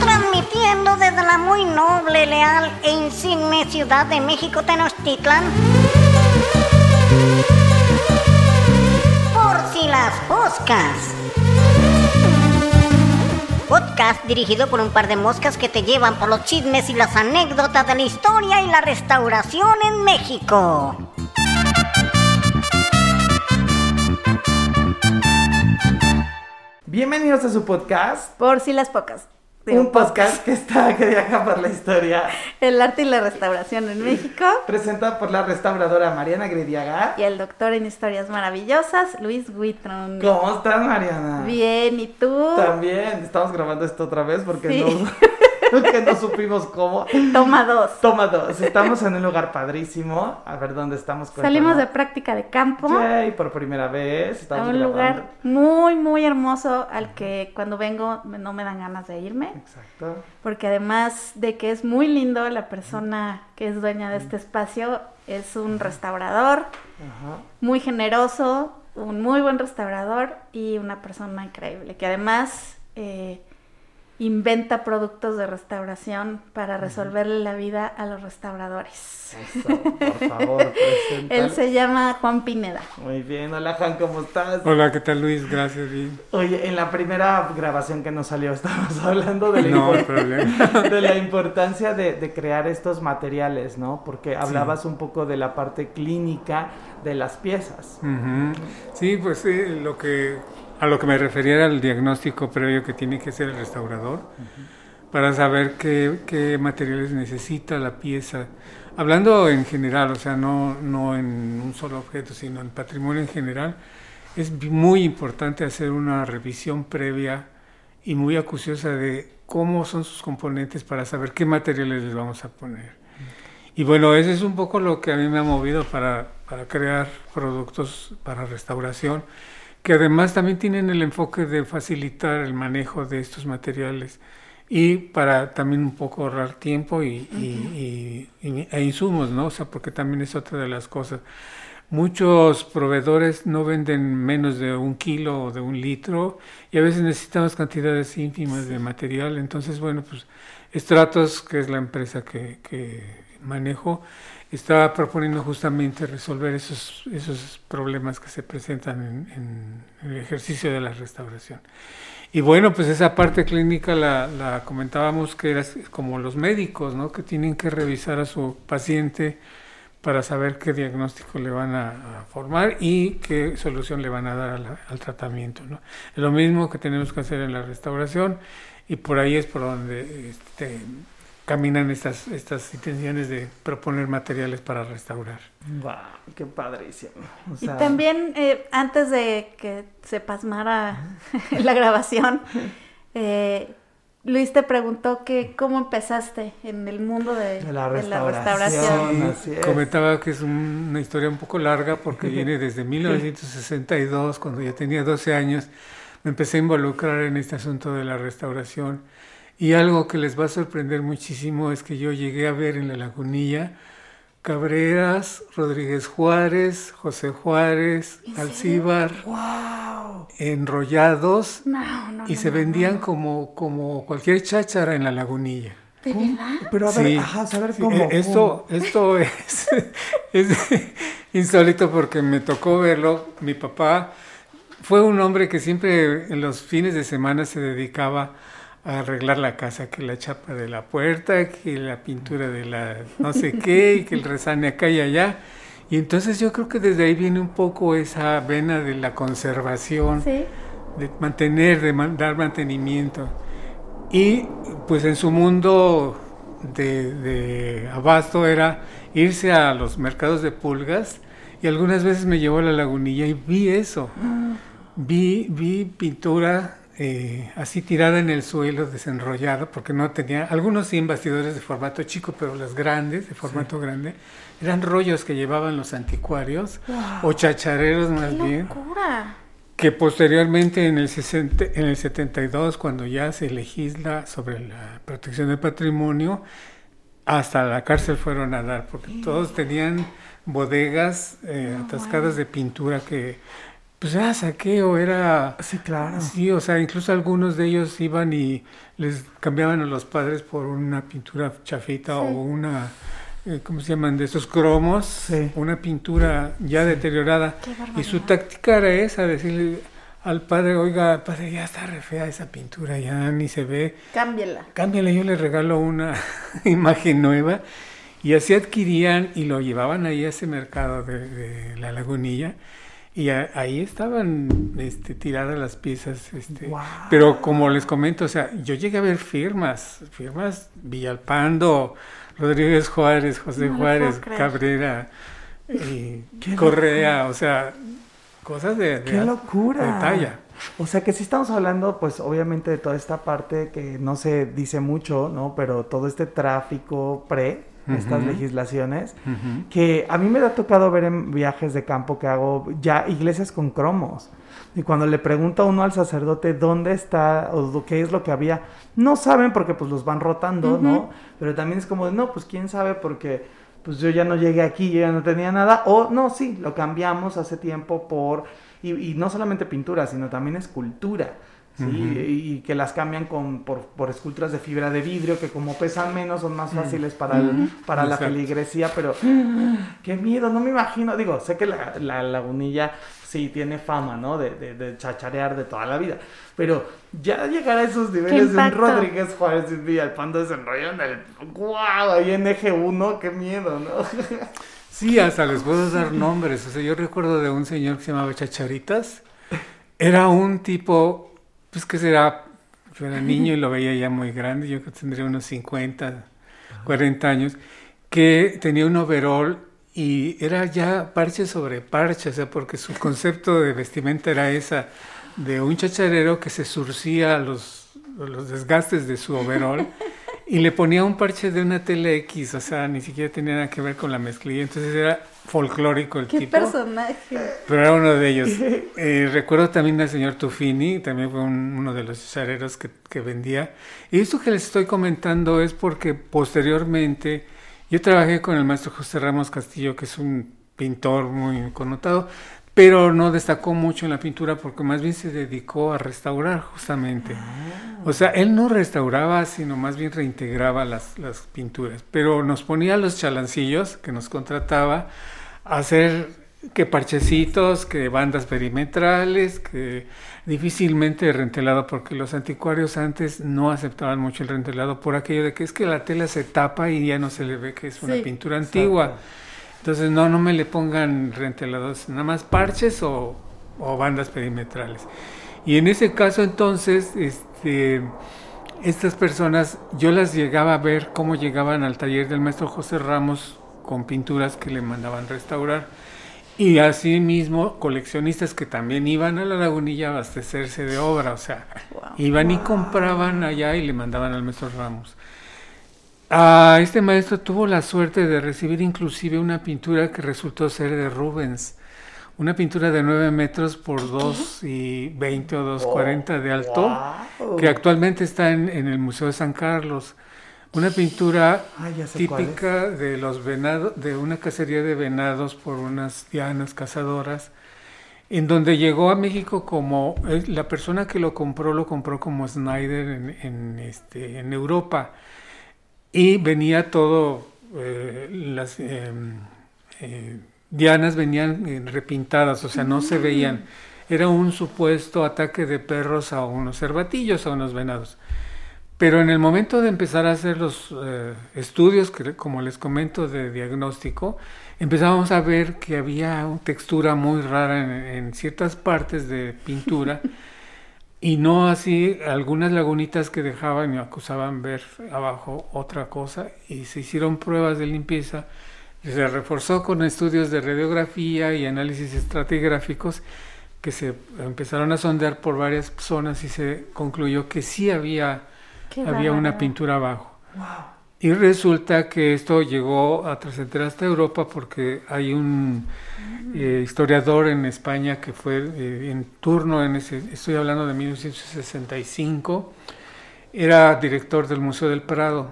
Transmitiendo desde la muy noble, leal e insigne ciudad de México Tenochtitlan. Por si las moscas. Podcast dirigido por un par de moscas que te llevan por los chismes y las anécdotas de la historia y la restauración en México. Bienvenidos a su podcast. Por si las pocas. Un podcast que está que viaja por la historia. El arte y la restauración en México. Presentado por la restauradora Mariana Grediaga. Y el doctor en historias maravillosas, Luis Huitron. ¿Cómo estás, Mariana? Bien, ¿y tú? También. Estamos grabando esto otra vez porque no, que no supimos cómo. Toma dos. Toma dos. Estamos en un lugar padrísimo. A ver dónde estamos. Salimos de práctica de campo. Yay, por primera vez. Estamos a un lugar muy, muy hermoso al que cuando vengo no me dan ganas de irme. Exacto. Porque además de que es muy lindo, la persona que es dueña de este espacio es un restaurador Ajá. muy generoso, un muy buen restaurador y una persona increíble que además eh, inventa productos de restauración para resolverle la vida a los restauradores. Eso, por favor, Él se llama Juan Pineda. Muy bien, hola Juan, ¿cómo estás? Hola, ¿qué tal Luis? Gracias, bien. Oye, en la primera grabación que nos salió estábamos hablando de la, no, de la importancia de, de, crear estos materiales, ¿no? Porque hablabas sí. un poco de la parte clínica de las piezas. Uh -huh. Sí, pues eh, lo que a lo que me refería era el diagnóstico previo que tiene que hacer el restaurador uh -huh. para saber qué, qué, materiales necesita la pieza. Hablando en general, o sea, no, no en un solo objeto, sino en patrimonio en general, es muy importante hacer una revisión previa y muy acuciosa de cómo son sus componentes para saber qué materiales les vamos a poner. Y bueno, eso es un poco lo que a mí me ha movido para, para crear productos para restauración que además también tienen el enfoque de facilitar el manejo de estos materiales y para también un poco ahorrar tiempo y, uh -huh. y, y, e insumos, ¿no? O sea, porque también es otra de las cosas. Muchos proveedores no venden menos de un kilo o de un litro y a veces necesitamos cantidades ínfimas sí. de material. Entonces, bueno, pues Stratos, que es la empresa que, que manejo, estaba proponiendo justamente resolver esos, esos problemas que se presentan en, en, el ejercicio de la restauración. Y bueno, pues esa parte clínica la, la, comentábamos que era como los médicos, ¿no? Que tienen que revisar a su paciente para saber qué diagnóstico le van a, formar y qué solución le van a dar al tratamiento, ¿no? Es lo mismo que tenemos que hacer en la restauración y por ahí es por donde este, caminan estas, estas intenciones de proponer materiales para restaurar. ¡Wow! ¡Qué padrísimo! O sea... Y también, eh, antes de que se pasmara la grabación, eh, Luis te preguntó que cómo empezaste en el mundo de, de, la, de restauración. la, restauración. Comentaba que es un, una historia un poco larga porque viene desde 1962, cuando ya tenía 12 años, me empecé a involucrar en este asunto de la restauración y algo que les va a sorprender muchísimo es que yo llegué a ver en la lagunilla Cabreras, Rodríguez Juárez, José Juárez, Alcíbar, wow. enrollados no, no, y no, se vendían como, como cualquier cháchara en la lagunilla. ¿De verdad? Pero a ver, Sí. ajá, saber Sí, cómo. eh, Esto, esto es, es insólito porque me tocó verlo. Mi papá fue un hombre que siempre en los fines de semana se dedicaba a arreglar la casa, que la chapa de la puerta, que la pintura de la no sé qué, y que el resane acá y allá. Y entonces yo creo que desde ahí viene un poco esa vena de la conservación, Sí. de mantener, de man- dar mantenimiento. Y pues en su mundo de, de abasto era irse a los mercados de pulgas y algunas veces me llevó a la lagunilla y vi eso. Vi, vi pintura eh, así tirada en el suelo, desenrollada, porque no tenía, algunos sí bastidores de formato chico, pero las grandes, de formato grande, eran rollos que llevaban los anticuarios o chachareros más ¡Qué bien locura! que posteriormente en el, 60, en el 72, cuando ya se legisla sobre la protección del patrimonio, hasta la cárcel fueron a dar, porque todos tenían bodegas eh, atascadas de pintura que pues era saqueo, era... Sí, claro. Sí, o sea, incluso algunos de ellos iban y les cambiaban a los padres por una pintura chafita o una, eh, ¿cómo se llaman? De esos cromos, Sí. una pintura ya deteriorada. Qué Y su táctica era esa, decirle al padre, oiga, padre, ya está re fea esa pintura, ya ni se ve. Cámbiala. Cámbiale, yo le regalo una imagen nueva. Y así adquirían y lo llevaban ahí a ese mercado de, de la lagunilla. Y a- ahí estaban este, tiradas las piezas. Este. Pero como les comento, o sea, yo llegué a ver firmas, firmas Villalpando, Rodríguez Juárez, José No Juárez. Cabrera, Qué Correa, o sea, cosas de, de, ¡Qué locura! de talla. O sea que sí estamos hablando, pues obviamente de toda esta parte que no se dice mucho, ¿no? Pero todo este tráfico pre, estas Ujú. legislaciones, Ujú. que a mí me ha tocado ver en viajes de campo que hago ya iglesias con cromos. Y cuando le pregunta uno al sacerdote dónde está o qué es lo que había, no saben porque pues los van rotando, ¿no? Pero también es como de, no, pues quién sabe porque pues yo ya no llegué aquí, yo ya no tenía nada. O no, sí, lo cambiamos hace tiempo por, y, y no solamente pintura, sino también escultura. ¿Sí? Y, y que las cambian con, por, por esculturas de fibra de vidrio que como pesan menos son más fáciles para, el- para la feligresía, pero qué miedo, no me imagino, digo, sé que la, la lagunilla sí tiene fama, ¿no? De, de, de chacharear de toda la vida, pero ya llegar a esos niveles de un! Rodríguez Juárez y Villalpando desenrollaron el, wow, ahí en eje 1, qué miedo, ¿no? Sí, hasta les puedo dar nombres. O sea, yo recuerdo de un señor que se llamaba Chacharitas. Era un tipo, pues que será, yo era niño y lo veía ya muy grande, yo tendría unos 50, 40 años, que tenía un overall y era ya parche sobre parche, o sea, porque su concepto de vestimenta era esa, de un chacharero que se surcía los, los desgastes de su overall y le ponía un parche de una tele X, o sea, ni siquiera tenía nada que ver con la mezclilla, entonces era folclórico el Qué tipo. personaje. Pero era uno de ellos. Eh, recuerdo también al señor Tufini, también fue un- uno de los chareros que, que vendía. Y esto que les estoy comentando es porque posteriormente yo trabajé con el maestro José Ramos Castillo, que es un pintor muy connotado, pero no destacó mucho en la pintura porque más bien se dedicó a restaurar justamente. O sea, él no restauraba, sino más bien reintegraba las, las pinturas. Pero nos ponía los chalancillos que nos contrataba a hacer que parchecitos, que bandas perimetrales, que difícilmente rentelado, porque los anticuarios antes no aceptaban mucho el rentelado por aquello de que es que la tela se tapa y ya no se le ve que es una Sí. pintura antigua. Entonces, no, no me le pongan rentelados, nada más parches o, o bandas perimetrales. Y en ese caso, entonces, este, estas personas, yo las llegaba a ver cómo llegaban al taller del maestro José Ramos con pinturas que le mandaban restaurar. Y asimismo, coleccionistas que también iban a la lagunilla a abastecerse de obra, o sea, Wow. iban y compraban allá y le mandaban al maestro Ramos. Ah, este maestro tuvo la suerte de recibir inclusive una pintura que resultó ser de Rubens, una pintura de 9 metros por 2 y 20 o 2,40 de alto, Wow. que actualmente está en, en el Museo de San Carlos. Una pintura Ay, es. típica de los venados, de una cacería de venados por unas dianas cazadoras, en donde llegó a México como eh, la persona que lo compró lo compró como Snyder en, en, este, en Europa y venía todo eh, las eh, eh, dianas venían eh, repintadas, o sea, no se veían. Era un supuesto ataque de perros a unos cervatillos, a unos venados. Pero en el momento de empezar a hacer los estudios, que, como les comento, de diagnóstico, empezábamos a ver que había una textura muy rara en, en ciertas partes de pintura y no así algunas lagunitas que dejaban y acusaban ver abajo otra cosa y se hicieron pruebas de limpieza y se reforzó con estudios de radiografía y análisis estratigráficos que se empezaron a sondear por varias zonas y se concluyó que sí había Qué había una pintura abajo. Y resulta que esto llegó a trascender hasta Europa porque hay un eh, historiador en España que fue eh, en turno en ese, estoy hablando de 1965, era director del Museo del Prado.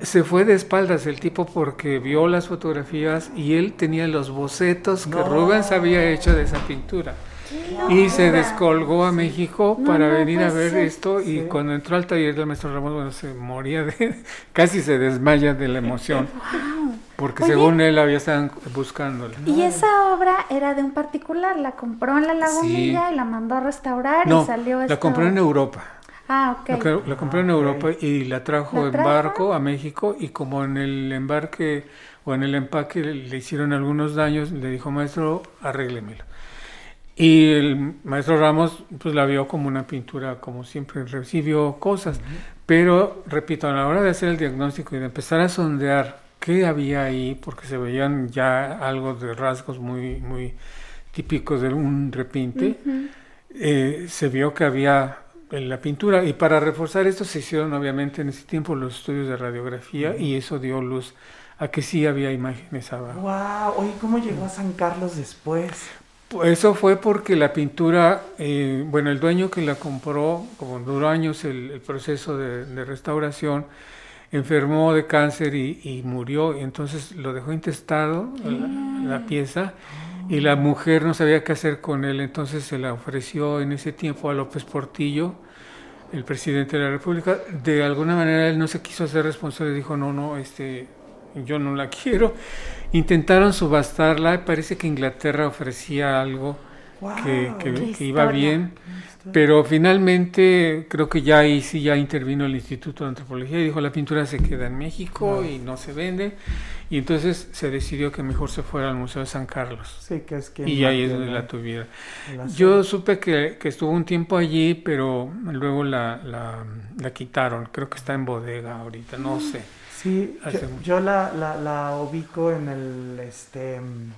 Se fue de espaldas el tipo porque vio las fotografías y él tenía los bocetos que. Rubens había hecho de esa pintura. Y se descolgó a México No, para no venir a puede ver ser. esto y Sí. cuando entró al taller del maestro Ramos, bueno, se moría de, casi se desmaya de la emoción, porque Oye. según él había estado buscándola. Y esa obra era de un particular, la compró en la lagunilla y la mandó a restaurar No, y salió la compró en Europa. Ah, ok. La, la compró en Ah, ok. Europa y la trajo ¿La en barco a México y como en el embarque o en el empaque le, le hicieron algunos daños, le dijo, maestro, arréglemelo. Y el maestro Ramos pues la vio como una pintura, como siempre recibió cosas. Pero, repito, a la hora de hacer el diagnóstico y de empezar a sondear qué había ahí, porque se veían ya algo de rasgos muy, muy típicos de un repinte, eh, se vio que había en la pintura. Y para reforzar esto se hicieron obviamente en ese tiempo los estudios de radiografía y eso dio luz a que sí había imágenes abajo. Wow, oye, ¿cómo llegó a San Carlos después? Pues Eso fue porque la pintura, eh, bueno, el dueño que la compró, como duró años el, el proceso de, de restauración, enfermó de cáncer y, y murió, y entonces lo dejó intestado la, la pieza y la mujer no sabía qué hacer con él, entonces se la ofreció en ese tiempo a López Portillo, el presidente de la República. De alguna manera él no se quiso hacer responsable, dijo, no, no, este, yo no la quiero. Intentaron subastarla, parece que Inglaterra ofrecía algo Wow, que, que- que iba bien, pero finalmente creo que ya ahí sí ya intervino el Instituto de Antropología y dijo la pintura se queda en México y no se vende y entonces se decidió que mejor se fuera al Museo de San Carlos. Sí, que es quien y ahí es donde la asunto. Yo supe que, que estuvo un tiempo allí, pero luego la, la, la quitaron, creo que está en bodega ahorita, no sé. Sí, yo, la, la, la ubico en el este mm,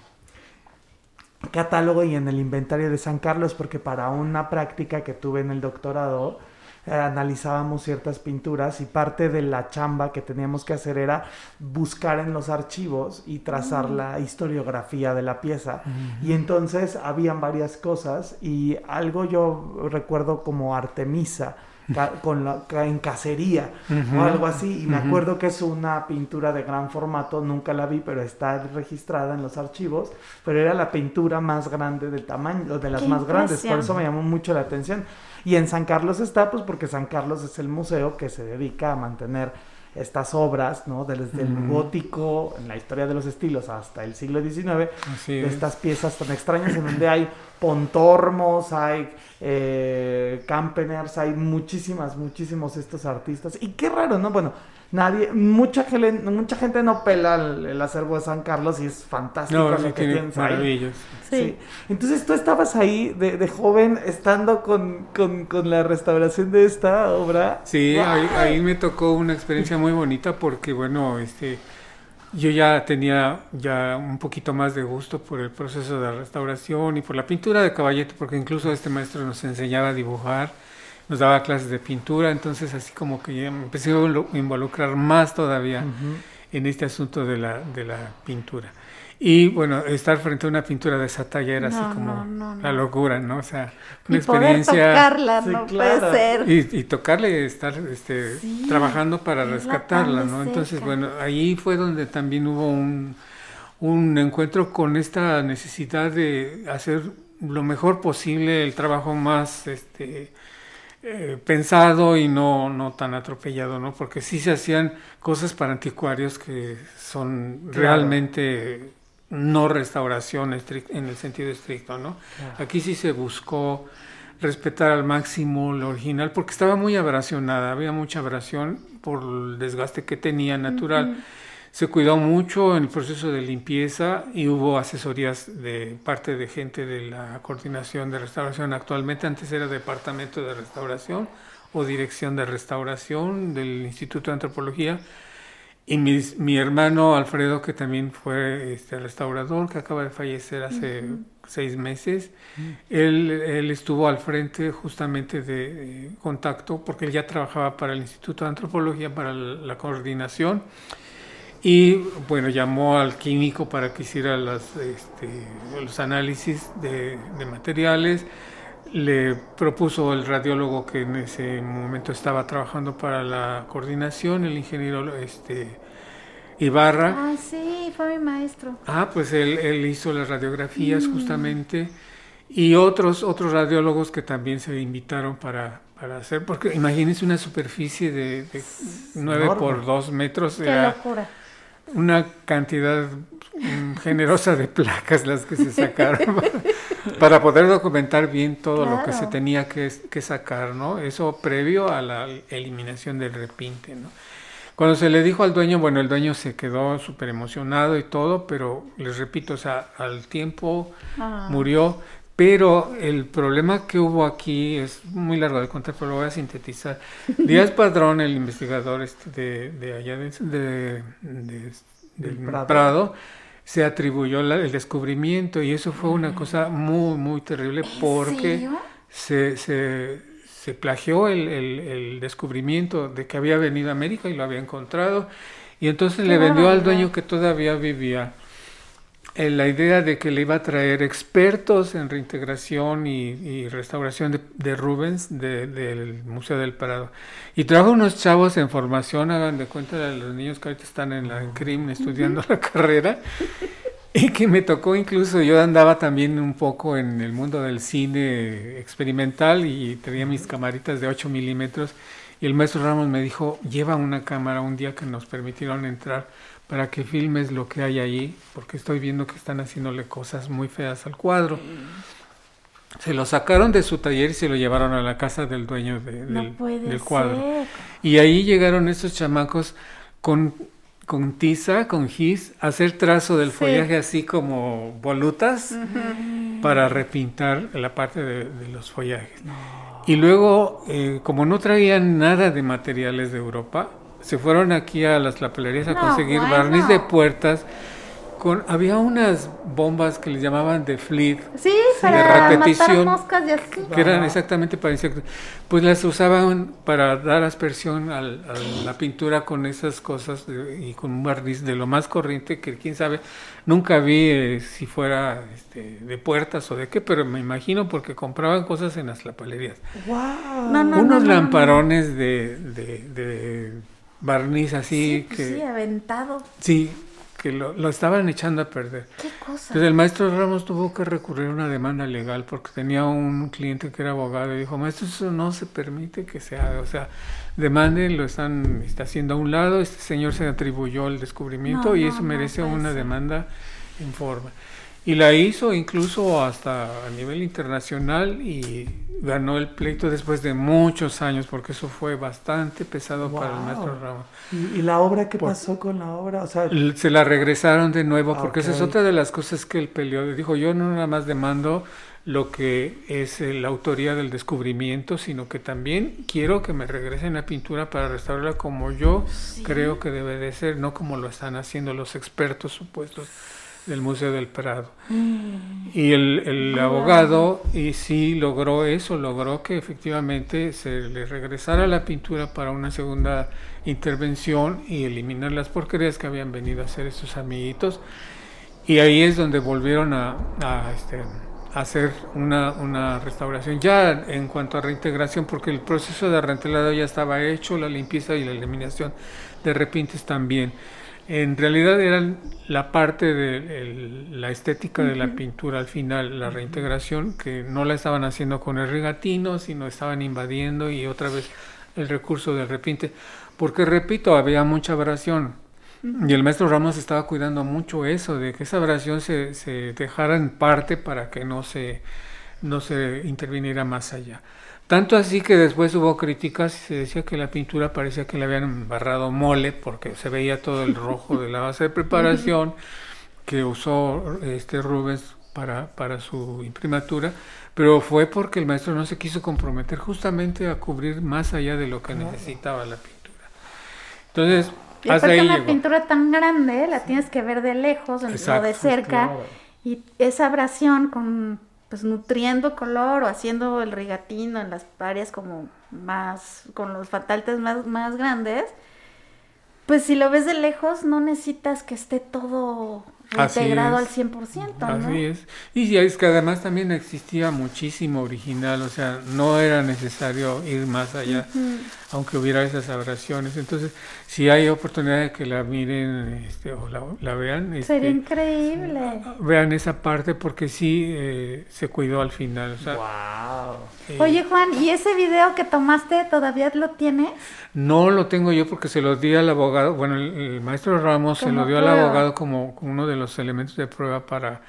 catálogo y en el inventario de San Carlos porque para una práctica que tuve en el doctorado eh, analizábamos ciertas pinturas y parte de la chamba que teníamos que hacer era buscar en los archivos y trazar la historiografía de la pieza. Y entonces habían varias cosas y algo yo recuerdo como Artemisa ca- con la, ca- en cacería o algo así. Y me acuerdo que es una pintura de gran formato, nunca la vi, pero está registrada en los archivos, pero era la pintura más grande del tamaño, de las Qué más grandes, por eso me llamó mucho la atención. Y en San Carlos está, pues porque San Carlos es el museo que se dedica a mantener estas obras, ¿no? Desde el gótico, en la historia de los estilos, hasta el siglo XIX, Así de es. estas piezas tan extrañas en donde hay pontormos, hay eh, campeners, hay muchísimas, muchísimos estos artistas. Y qué raro, ¿no? Bueno, nadie, mucha gente, mucha gente no pela el, el acervo de San Carlos y es fantástico No, lo sí que tiene tienes ahí. Sí. Sí. Entonces tú estabas ahí de, de joven estando con, con, con la restauración de esta obra. Sí, ahí, ahí me tocó una experiencia muy bonita porque, bueno, este, yo ya tenía ya un poquito más de gusto por el proceso de restauración y por la pintura de caballete, porque incluso este maestro nos enseñaba a dibujar, nos daba clases de pintura, entonces así como que ya me empecé a involu- involucrar más todavía en este asunto de la, de la pintura. Y bueno, estar frente a una pintura de esa talla era No, así como no, no, la locura, ¿no? O sea, una Y poder experiencia... tocarla, Sí, no claro. puede ser. Y, y tocarle, estar este, Sí, trabajando para rescatarla, ¿no? Entonces, bueno, ahí fue donde también hubo un, un encuentro con esta necesidad de hacer lo mejor posible, el trabajo más este, eh, pensado y no, no tan atropellado, ¿no? Porque sí se hacían cosas para anticuarios que son Claro. realmente no restauración en el sentido estricto, ¿no? Claro. Aquí sí se buscó respetar al máximo lo original porque estaba muy abrasionada, había mucha abrasión por el desgaste que tenía natural. Se cuidó mucho en el proceso de limpieza y hubo asesorías de parte de gente de la coordinación de restauración. Actualmente antes era departamento de restauración o dirección de restauración del Instituto de Antropología. Y mis- mi hermano Alfredo, que también fue este, restaurador, que acaba de fallecer hace seis meses, él, él estuvo al frente justamente de eh, contacto, porque él ya trabajaba para el Instituto de Antropología, para la, la coordinación, y bueno, llamó al químico para que hiciera las, este, los análisis de, de materiales, le propuso el radiólogo que en ese momento estaba trabajando para la coordinación, el ingeniero este, Ibarra. Ah, sí, fue mi maestro. Ah, pues él, él hizo las radiografías justamente y otros, otros radiólogos que también se invitaron para, para hacer, porque imagínense una superficie de, de 9 por 2 metros. Qué locura. Una cantidad mm, generosa de placas las que se sacaron para poder documentar bien todo lo que se tenía que, que, sacar, ¿no? Eso previo a la eliminación del repinte, ¿no? Cuando se le dijo al dueño, bueno, el dueño se quedó súper emocionado y todo, pero les repito, o sea, al tiempo ah. murió. Pero el problema que hubo aquí es muy largo de contar, pero lo voy a sintetizar. Díaz Padrón, el investigador este de, de allá de, del Prado. se atribuyó el descubrimiento y eso fue una mm. cosa muy, muy terrible porque se, se, se, plagió el, el, descubrimiento de que había venido a América y lo había encontrado y entonces le vendió al dueño que todavía vivía la idea de que le iba a traer expertos en reintegración y, restauración de, Rubens del Museo del Prado. Y trajo unos chavos en formación, hagan de cuenta de los niños que ahorita están en la CRIM estudiando la carrera. Y que me tocó incluso, yo andaba también un poco en el mundo del cine experimental y tenía mis camaritas de 8 milímetros. Y el maestro Ramos me dijo, lleva una cámara un día que nos permitieron entrar para que filmes lo que hay ahí, porque estoy viendo que están haciéndole cosas muy feas al cuadro. Se lo sacaron de su taller y se lo llevaron a la casa del dueño del, cuadro. Y ahí llegaron esos chamacos con, con tiza, con gis, a hacer trazo del follaje así como volutas para repintar la parte de, los follajes. Y luego, eh, como no traían nada de materiales de Europa, se fueron aquí a las lapelerías a conseguir barniz de puertas. Con, había unas bombas que les llamaban de fleet, sí, para de repetición, moscas y así. que eran exactamente para insectos. Pues las usaban para dar aspersión a la pintura con esas cosas y con un barniz de lo más corriente que quién sabe, nunca vi eh, si fuera este, de puertas o de qué, pero me imagino porque compraban cosas en las lapelerías. Wow. Unos lamparones de, de barniz así pues que... Sí, aventado. Sí, que lo, lo, estaban echando a perder. ¿Qué cosa? Entonces el maestro Ramos tuvo que recurrir a una demanda legal porque tenía un cliente que era abogado y dijo, maestro, eso no se permite que se haga. O sea, demanden, lo están está haciendo a un lado, este señor se atribuyó el descubrimiento y eso merece una demanda en forma. Y la hizo incluso hasta a nivel internacional y ganó el pleito después de muchos años, porque eso fue bastante pesado para el maestro Ramos. ¿Y, la obra qué pasó con la obra? O sea, se la regresaron de nuevo, porque esa es otra de las cosas que él peleó. Dijo, yo no nada más demando lo que es eh, la autoría del descubrimiento, sino que también quiero que me regresen la pintura para restaurarla como yo creo que debe de ser, no como lo están haciendo los expertos supuestos del Museo del Prado. Mm. Y el, el abogado y sí logró eso, logró que efectivamente se le regresara la pintura para una segunda intervención y eliminar las porquerías que habían venido a hacer estos amiguitos. Y ahí es donde volvieron a, a este, hacer una, una, restauración ya en cuanto a reintegración, porque el proceso de rentelado ya estaba hecho, la limpieza y la eliminación de repintes también en realidad eran la parte de la estética de la pintura al final, la reintegración, que no la estaban haciendo con el regatino, sino estaban invadiendo y otra vez el recurso del repinte. Porque repito, había mucha abrasión. Y el maestro Ramos estaba cuidando mucho eso, de que esa abrasión se, se dejara en parte para que no se, no se interviniera más allá. Tanto así que después hubo críticas y se decía que la pintura parecía que le habían embarrado mole porque se veía todo el rojo de la base de preparación que usó este Rubens para, para su imprimatura, pero fue porque el maestro no se quiso comprometer justamente a cubrir más allá de lo que necesitaba la pintura. Entonces, y hasta ahí una pintura tan grande, la tienes que ver de lejos, o de cerca, y esa abrasión con pues nutriendo color o haciendo el rigatino en las áreas como más, con los fataltes más, más grandes, pues si lo ves de lejos no necesitas que esté todo integrado al 100%, ¿no? Así es. Y es que además también existía muchísimo original, o sea, no era necesario ir más allá, aunque hubiera esas aberraciones. Entonces, si hay oportunidad de que la miren este, o la, vean, este, sería increíble. Vean esa parte porque sí eh, se cuidó al final. O wow. Eh, Oye, Juan, ¿y ese video que tomaste todavía lo tienes? No lo tengo yo porque se lo di al abogado. Bueno, el, maestro Ramos se lo dio al abogado como uno de los elementos de prueba para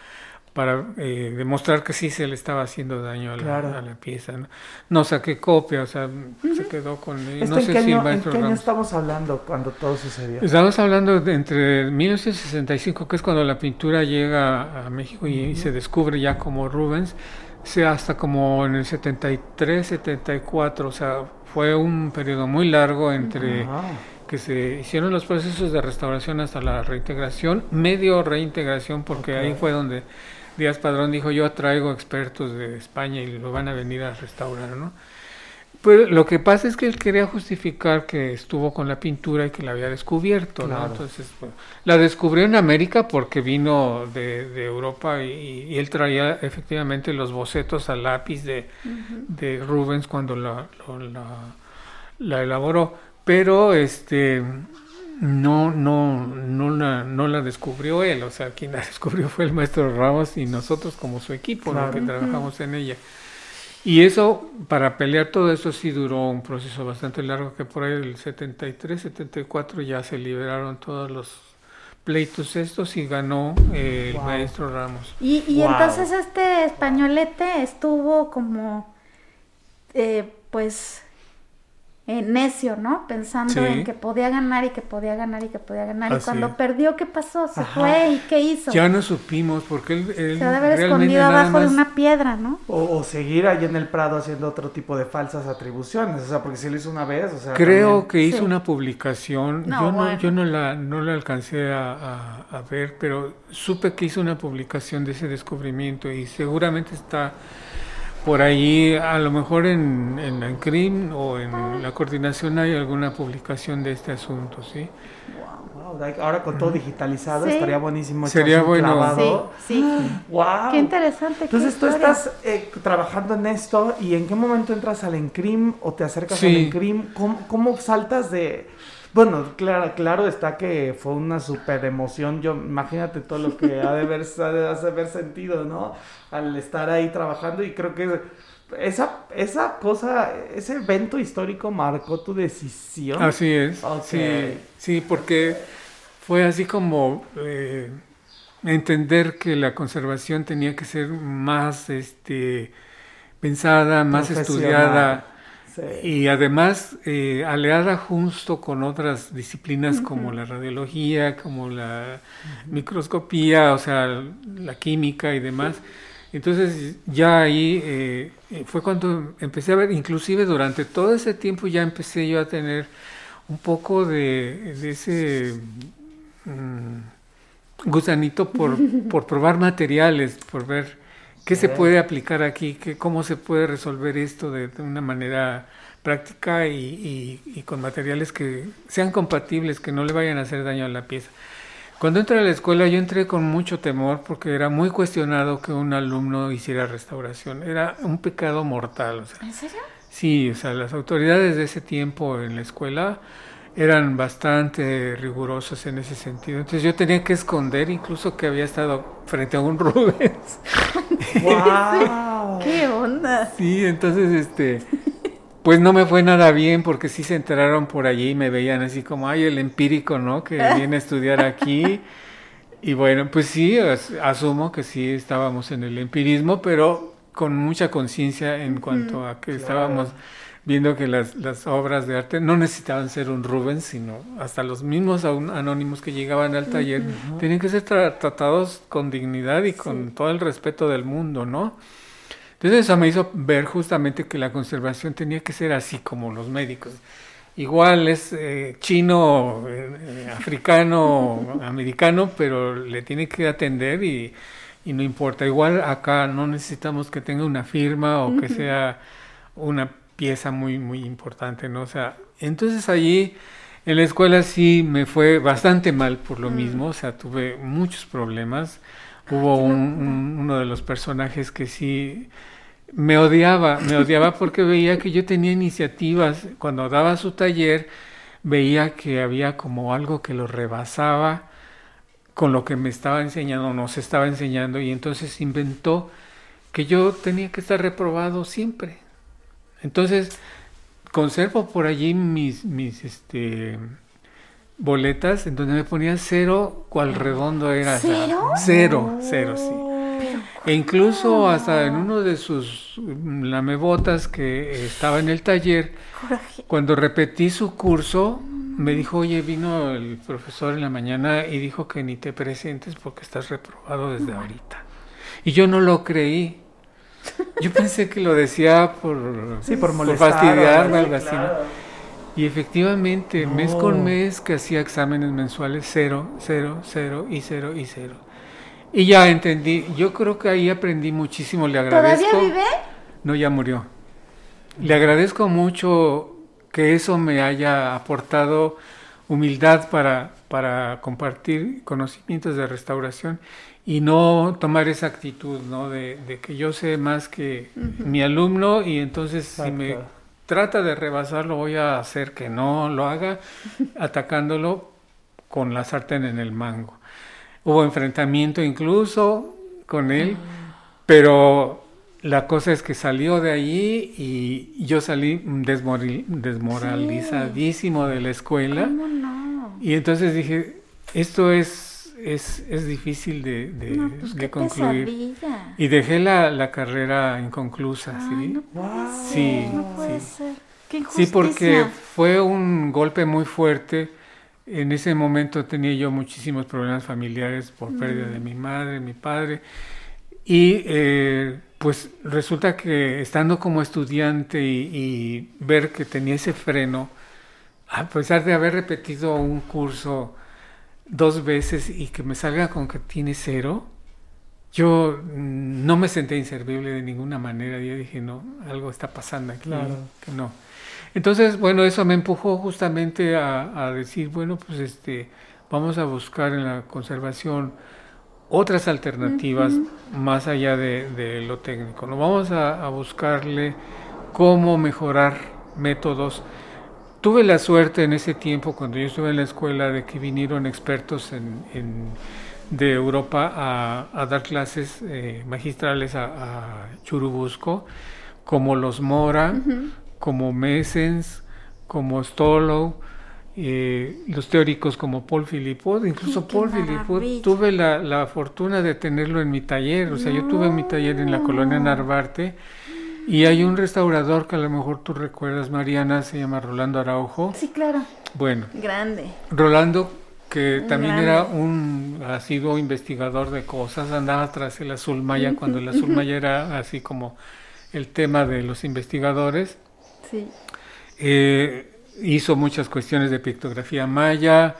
para eh, demostrar que sí se le estaba haciendo daño a la, pieza. ¿no? no saqué copia, o sea, se quedó con... no sé si ¿En qué año estamos hablando cuando todo sucedió? Estamos hablando de entre 1965, que es cuando la pintura llega a México y, se descubre ya como Rubens, sea hasta como en el 73, 74, o sea, fue un periodo muy largo entre que se hicieron los procesos de restauración hasta la reintegración, medio reintegración, porque ahí fue donde Díaz Padrón dijo, yo traigo expertos de España y lo van a venir a restaurar, ¿no? Pero lo que pasa es que él quería justificar que estuvo con la pintura y que la había descubierto, ¿no? Entonces, la descubrió en América porque vino de, Europa y, él traía efectivamente los bocetos a lápiz de, de Rubens cuando la, la, la elaboró pero este no, no, no la, no la descubrió él, o sea, quien la descubrió fue el maestro Ramos y nosotros como su equipo, que trabajamos en ella. Y eso, para pelear todo eso sí duró un proceso bastante largo, que por ahí el 73, 74 ya se liberaron todos los pleitos estos y ganó el maestro Ramos. Y, y entonces este españolete estuvo como, eh, pues, eh, necio, ¿no? Pensando en que podía ganar y que podía ganar y que podía ganar. y cuando perdió, ¿qué pasó? Se fue y ¿qué hizo? Ya no supimos, porque él, él se debe haber escondido abajo de una piedra, ¿no? O, seguir allí en el Prado haciendo otro tipo de falsas atribuciones, o sea, porque si lo hizo una vez, o sea. Creo que hizo una publicación, yo, no, yo no la, no la alcancé a, a ver, pero supe que hizo una publicación de ese descubrimiento y seguramente está por ahí, a lo mejor en, en la CRIM o en la coordinación hay alguna publicación de este asunto, ¿sí? Ahora con todo digitalizado estaría buenísimo. Sería bueno. Sí, sí. Wow. Qué interesante. Entonces tú estás eh, trabajando en esto y en qué momento entras al ENCRIM o te acercas al ENCRIM. ¿Cómo, ¿Cómo, saltas de, bueno, claro, claro está que fue una super emoción. Yo, imagínate todo lo que ha de haber, ha de haber sentido, ¿no? Al estar ahí trabajando y creo que esa, esa cosa, ese evento histórico marcó tu decisión. Así es. Sí, sí, porque fue así como eh, entender que la conservación tenía que ser más este, pensada, más estudiada y además, eh, aliada justo con otras disciplinas como la radiología, como la microscopía, o sea, la química y demás. Entonces ya ahí eh, fue cuando empecé a ver, inclusive durante todo ese tiempo ya empecé yo a tener un poco de, ese mm, gusanito por, por probar materiales, por ver ¿Qué se puede aplicar aquí? ¿Qué, ¿Cómo se puede resolver esto de, una manera práctica y, con materiales que sean compatibles, que no le vayan a hacer daño a la pieza? Cuando entré a la escuela yo entré con mucho temor porque era muy cuestionado que un alumno hiciera restauración. Era un pecado mortal. ¿En serio? Sí, o sea, las autoridades de ese tiempo en la escuela eran bastante rigurosos en ese sentido. Entonces yo tenía que esconder incluso que había estado frente a un Rubens. ¡Wow! ¡Qué onda! Sí, entonces este pues no me fue nada bien porque sí se enteraron por allí y me veían así como, ay, el empírico, ¿no? Que viene a estudiar aquí. Y bueno, pues sí, asumo que sí estábamos en el empirismo, pero con mucha conciencia en cuanto a que estábamos viendo que las, las, obras de arte no necesitaban ser un Rubens, sino hasta los mismos anónimos que llegaban al taller tenían que ser tratados con dignidad y con todo el respeto del mundo, ¿no? Entonces eso me hizo ver justamente que la conservación tenía que ser así como los médicos. Igual es eh, chino, eh, africano, americano, pero le tiene que atender y, y no importa. Igual acá no necesitamos que tenga una firma o que sea una pieza muy, muy importante, ¿no? O sea, entonces allí En la escuela sí me fue bastante mal por lo mismo, o sea, tuve muchos problemas. Hubo un- un- uno de los personajes que sí me odiaba, me odiaba porque veía que yo tenía iniciativas. Cuando daba su taller, veía que había como algo que lo rebasaba con lo que me estaba enseñando, nos estaba enseñando, y entonces inventó que yo tenía que estar reprobado siempre. Entonces, conservo por allí mis, mis este, boletas en donde me ponía cero, cual redondo era. o sea, ¿Cero? Cero, sí. E incluso hasta en uno de sus mm, lamebotas que estaba en el taller, Coraje. cuando repetí su curso, me dijo, oye, vino el profesor en la mañana y dijo que ni te presentes porque estás reprobado desde ahorita. Y yo no lo creí. Yo pensé que lo decía por, Sí, por molestar. fastidiarme, o algo así. claro. Y efectivamente, mes No. con mes que hacía exámenes mensuales, cero, cero, cero y cero y cero. Y ya entendí, yo creo que ahí aprendí muchísimo, le agradezco. ¿Todavía vive? No, ya murió. Le agradezco mucho que eso me haya aportado humildad para, para compartir conocimientos de restauración y no tomar esa actitud, ¿no? De, de que yo sé más que mi alumno y entonces si me trata de rebasarlo voy a hacer que no lo haga atacándolo con la sartén en el mango. Hubo enfrentamiento incluso con él, pero la cosa es que salió de allí y yo salí desmoralizadísimo de la escuela. ¿Cómo no? Y entonces dije, esto es, es, es difícil de, de- no, pues de qué concluir. pesadilla. Y dejé la, la carrera inconclusa, Ay, ¿sí? no puede Wow. ser, Sí, no puede sí. ser. Qué Sí, porque fue un golpe muy fuerte. En ese momento tenía yo muchísimos problemas familiares por pérdida de mi madre, mi padre. Y eh, pues resulta que estando como estudiante y, y ver que tenía ese freno, a pesar de haber repetido un curso dos veces y que me salga con que tiene cero, yo no me senté inservible de ninguna manera. Yo dije, no, algo está pasando aquí, Claro. que no. Entonces, bueno, eso me empujó justamente a, a decir, bueno, pues este, vamos a buscar en la conservación otras alternativas más allá de, de lo técnico. No vamos a, a buscarle cómo mejorar métodos. Tuve la suerte en ese tiempo, cuando yo estuve en la escuela, de que vinieron expertos en, en- de Europa a, a dar clases eh, magistrales a, a Churubusco, como los Mora, como Messens, como Stolow, eh, los teóricos como Paul Philippot, incluso Qué Paul Philippot, tuve la, la fortuna de tenerlo en mi taller, o sea, yo tuve mi taller en la colonia Narvarte y hay un restaurador que a lo mejor tú recuerdas, Mariana, se llama Rolando Araujo. Sí, claro. Bueno, Grande. Rolando, que también Grande. era un asiduo investigador de cosas, andaba tras el azul maya cuando el azul maya era así como el tema de los investigadores. Sí. Eh, hizo muchas cuestiones de pictografía maya.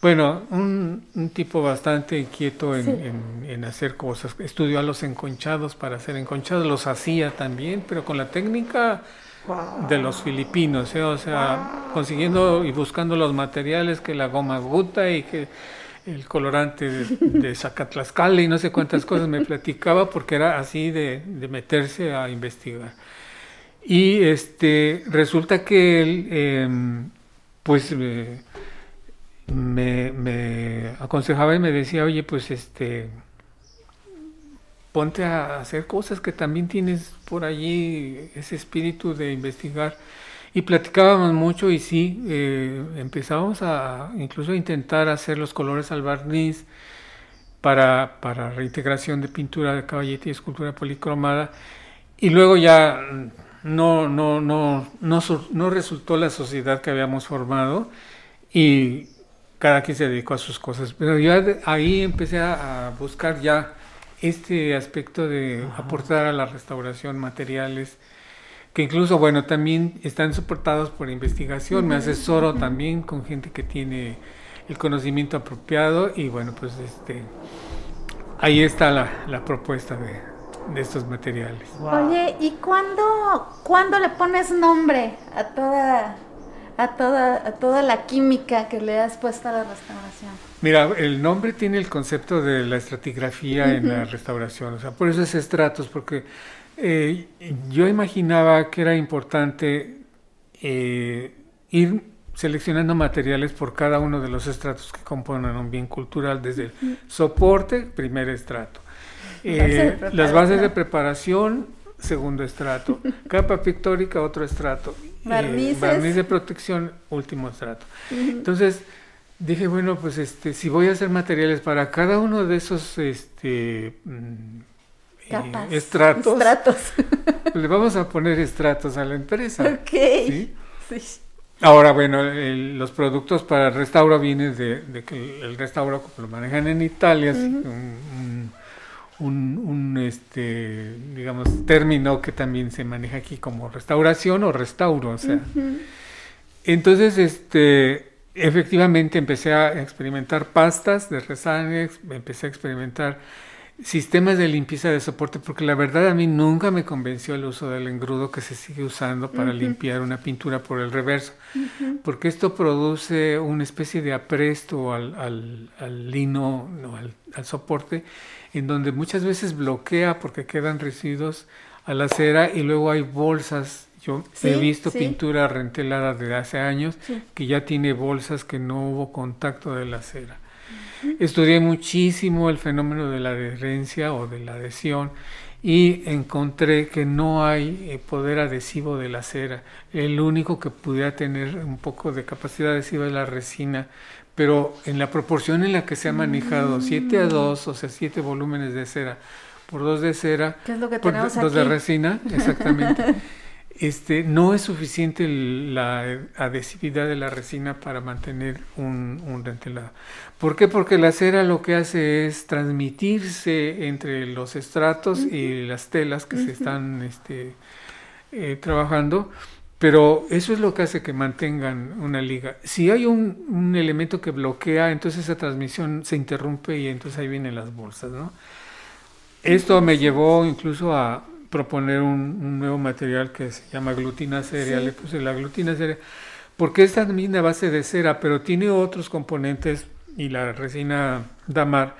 Bueno, un, un tipo bastante inquieto en, Sí. en- en hacer cosas. Estudió a los enconchados para hacer enconchados, los hacía también, pero con la técnica Wow. de los filipinos, ¿eh? o sea, consiguiendo y buscando los materiales que la goma guta y que el colorante de, de Zacatlascala y no sé cuántas cosas me platicaba porque era así de, de meterse a investigar. Y este resulta que él, em, pues, eh, me, me aconsejaba y me decía, oye, pues, este, ponte a hacer cosas que también tienes por allí ese espíritu de investigar. Y platicábamos mucho y sí, eh, empezábamos a incluso a intentar hacer los colores al barniz para, para reintegración de pintura de caballete y escultura policromada. Y luego ya no, no, no, no, no resultó la sociedad que habíamos formado y cada quien se dedicó a sus cosas. Pero yo ahí empecé a, buscar ya este aspecto de aportar a la restauración materiales que incluso, bueno, también están soportados por investigación. Me asesoro también con gente que tiene el conocimiento apropiado y bueno, pues este ahí está la, la propuesta de, de estos materiales. Wow. Oye, ¿y cuándo, cuándo le pones nombre a toda a toda, a toda la química que le has puesto a la restauración? Mira, el nombre tiene el concepto de la estratigrafía en la restauración, o sea, por eso es estratos, porque eh, yo imaginaba que era importante eh, ir seleccionando materiales por cada uno de los estratos que componen un bien cultural, desde el soporte, primer estrato, eh, las bases de preparación, segundo estrato, capa pictórica, otro estrato, Barnices. barniz de protección, último estrato. Entonces dije, bueno, pues este, si voy a hacer materiales para cada uno de esos este, mm, eh, estratos, le vamos a poner estratos a la empresa. ok. ¿sí? Sí. Ahora, bueno, el- los productos para el restauro vienen de, de que el, restauro lo manejan en Italia, así, un, un- un- un, este, digamos, término que también se maneja aquí como restauración o restauro, o sea. Entonces, este, efectivamente empecé a experimentar pastas de resanes, empecé a experimentar sistemas de limpieza de soporte, porque la verdad a mí nunca me convenció el uso del engrudo que se sigue usando para limpiar una pintura por el reverso, porque esto produce una especie de apresto al, al- al lino, no, al, al soporte, en donde muchas veces bloquea porque quedan residuos a la cera y luego hay bolsas. Yo he visto sí. pintura rentelada de hace años Sí. que ya tiene bolsas que no hubo contacto de la cera. Estudié muchísimo el fenómeno de la adherencia o de la adhesión y encontré que no hay eh, poder adhesivo de la cera. El único que pudiera tener un poco de capacidad adhesiva es la resina, pero en la proporción en la que se ha manejado 7 a 2, o sea, 7 volúmenes de cera por 2 de cera, ¿Qué es lo que por tenemos dos de aquí? resina, exactamente. Este, no es suficiente el- la adhesividad de la resina para mantener un, un rentelado. ¿Por qué? Porque la cera lo que hace es transmitirse entre los estratos y las telas que se están este, eh, trabajando, pero eso es lo que hace que mantengan una liga. Si hay un, un elemento que bloquea, entonces esa transmisión se interrumpe y entonces ahí vienen las bolsas, ¿no? Esto me llevó incluso a proponer un, un nuevo material que se llama glutina. Sí. Le puse la glutina cerea porque es también a base de cera, pero tiene otros componentes y la resina damar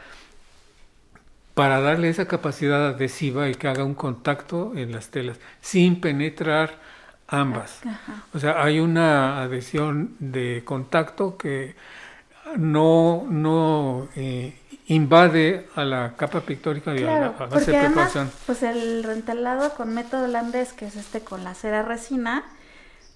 para darle esa capacidad adhesiva y que haga un contacto en las telas sin penetrar ambas. Ajá. O sea, hay una adhesión de contacto que no, no eh, invade a la capa pictórica y a la, base de preparación. pues el rentelado con método holandés, que es este con la cera resina,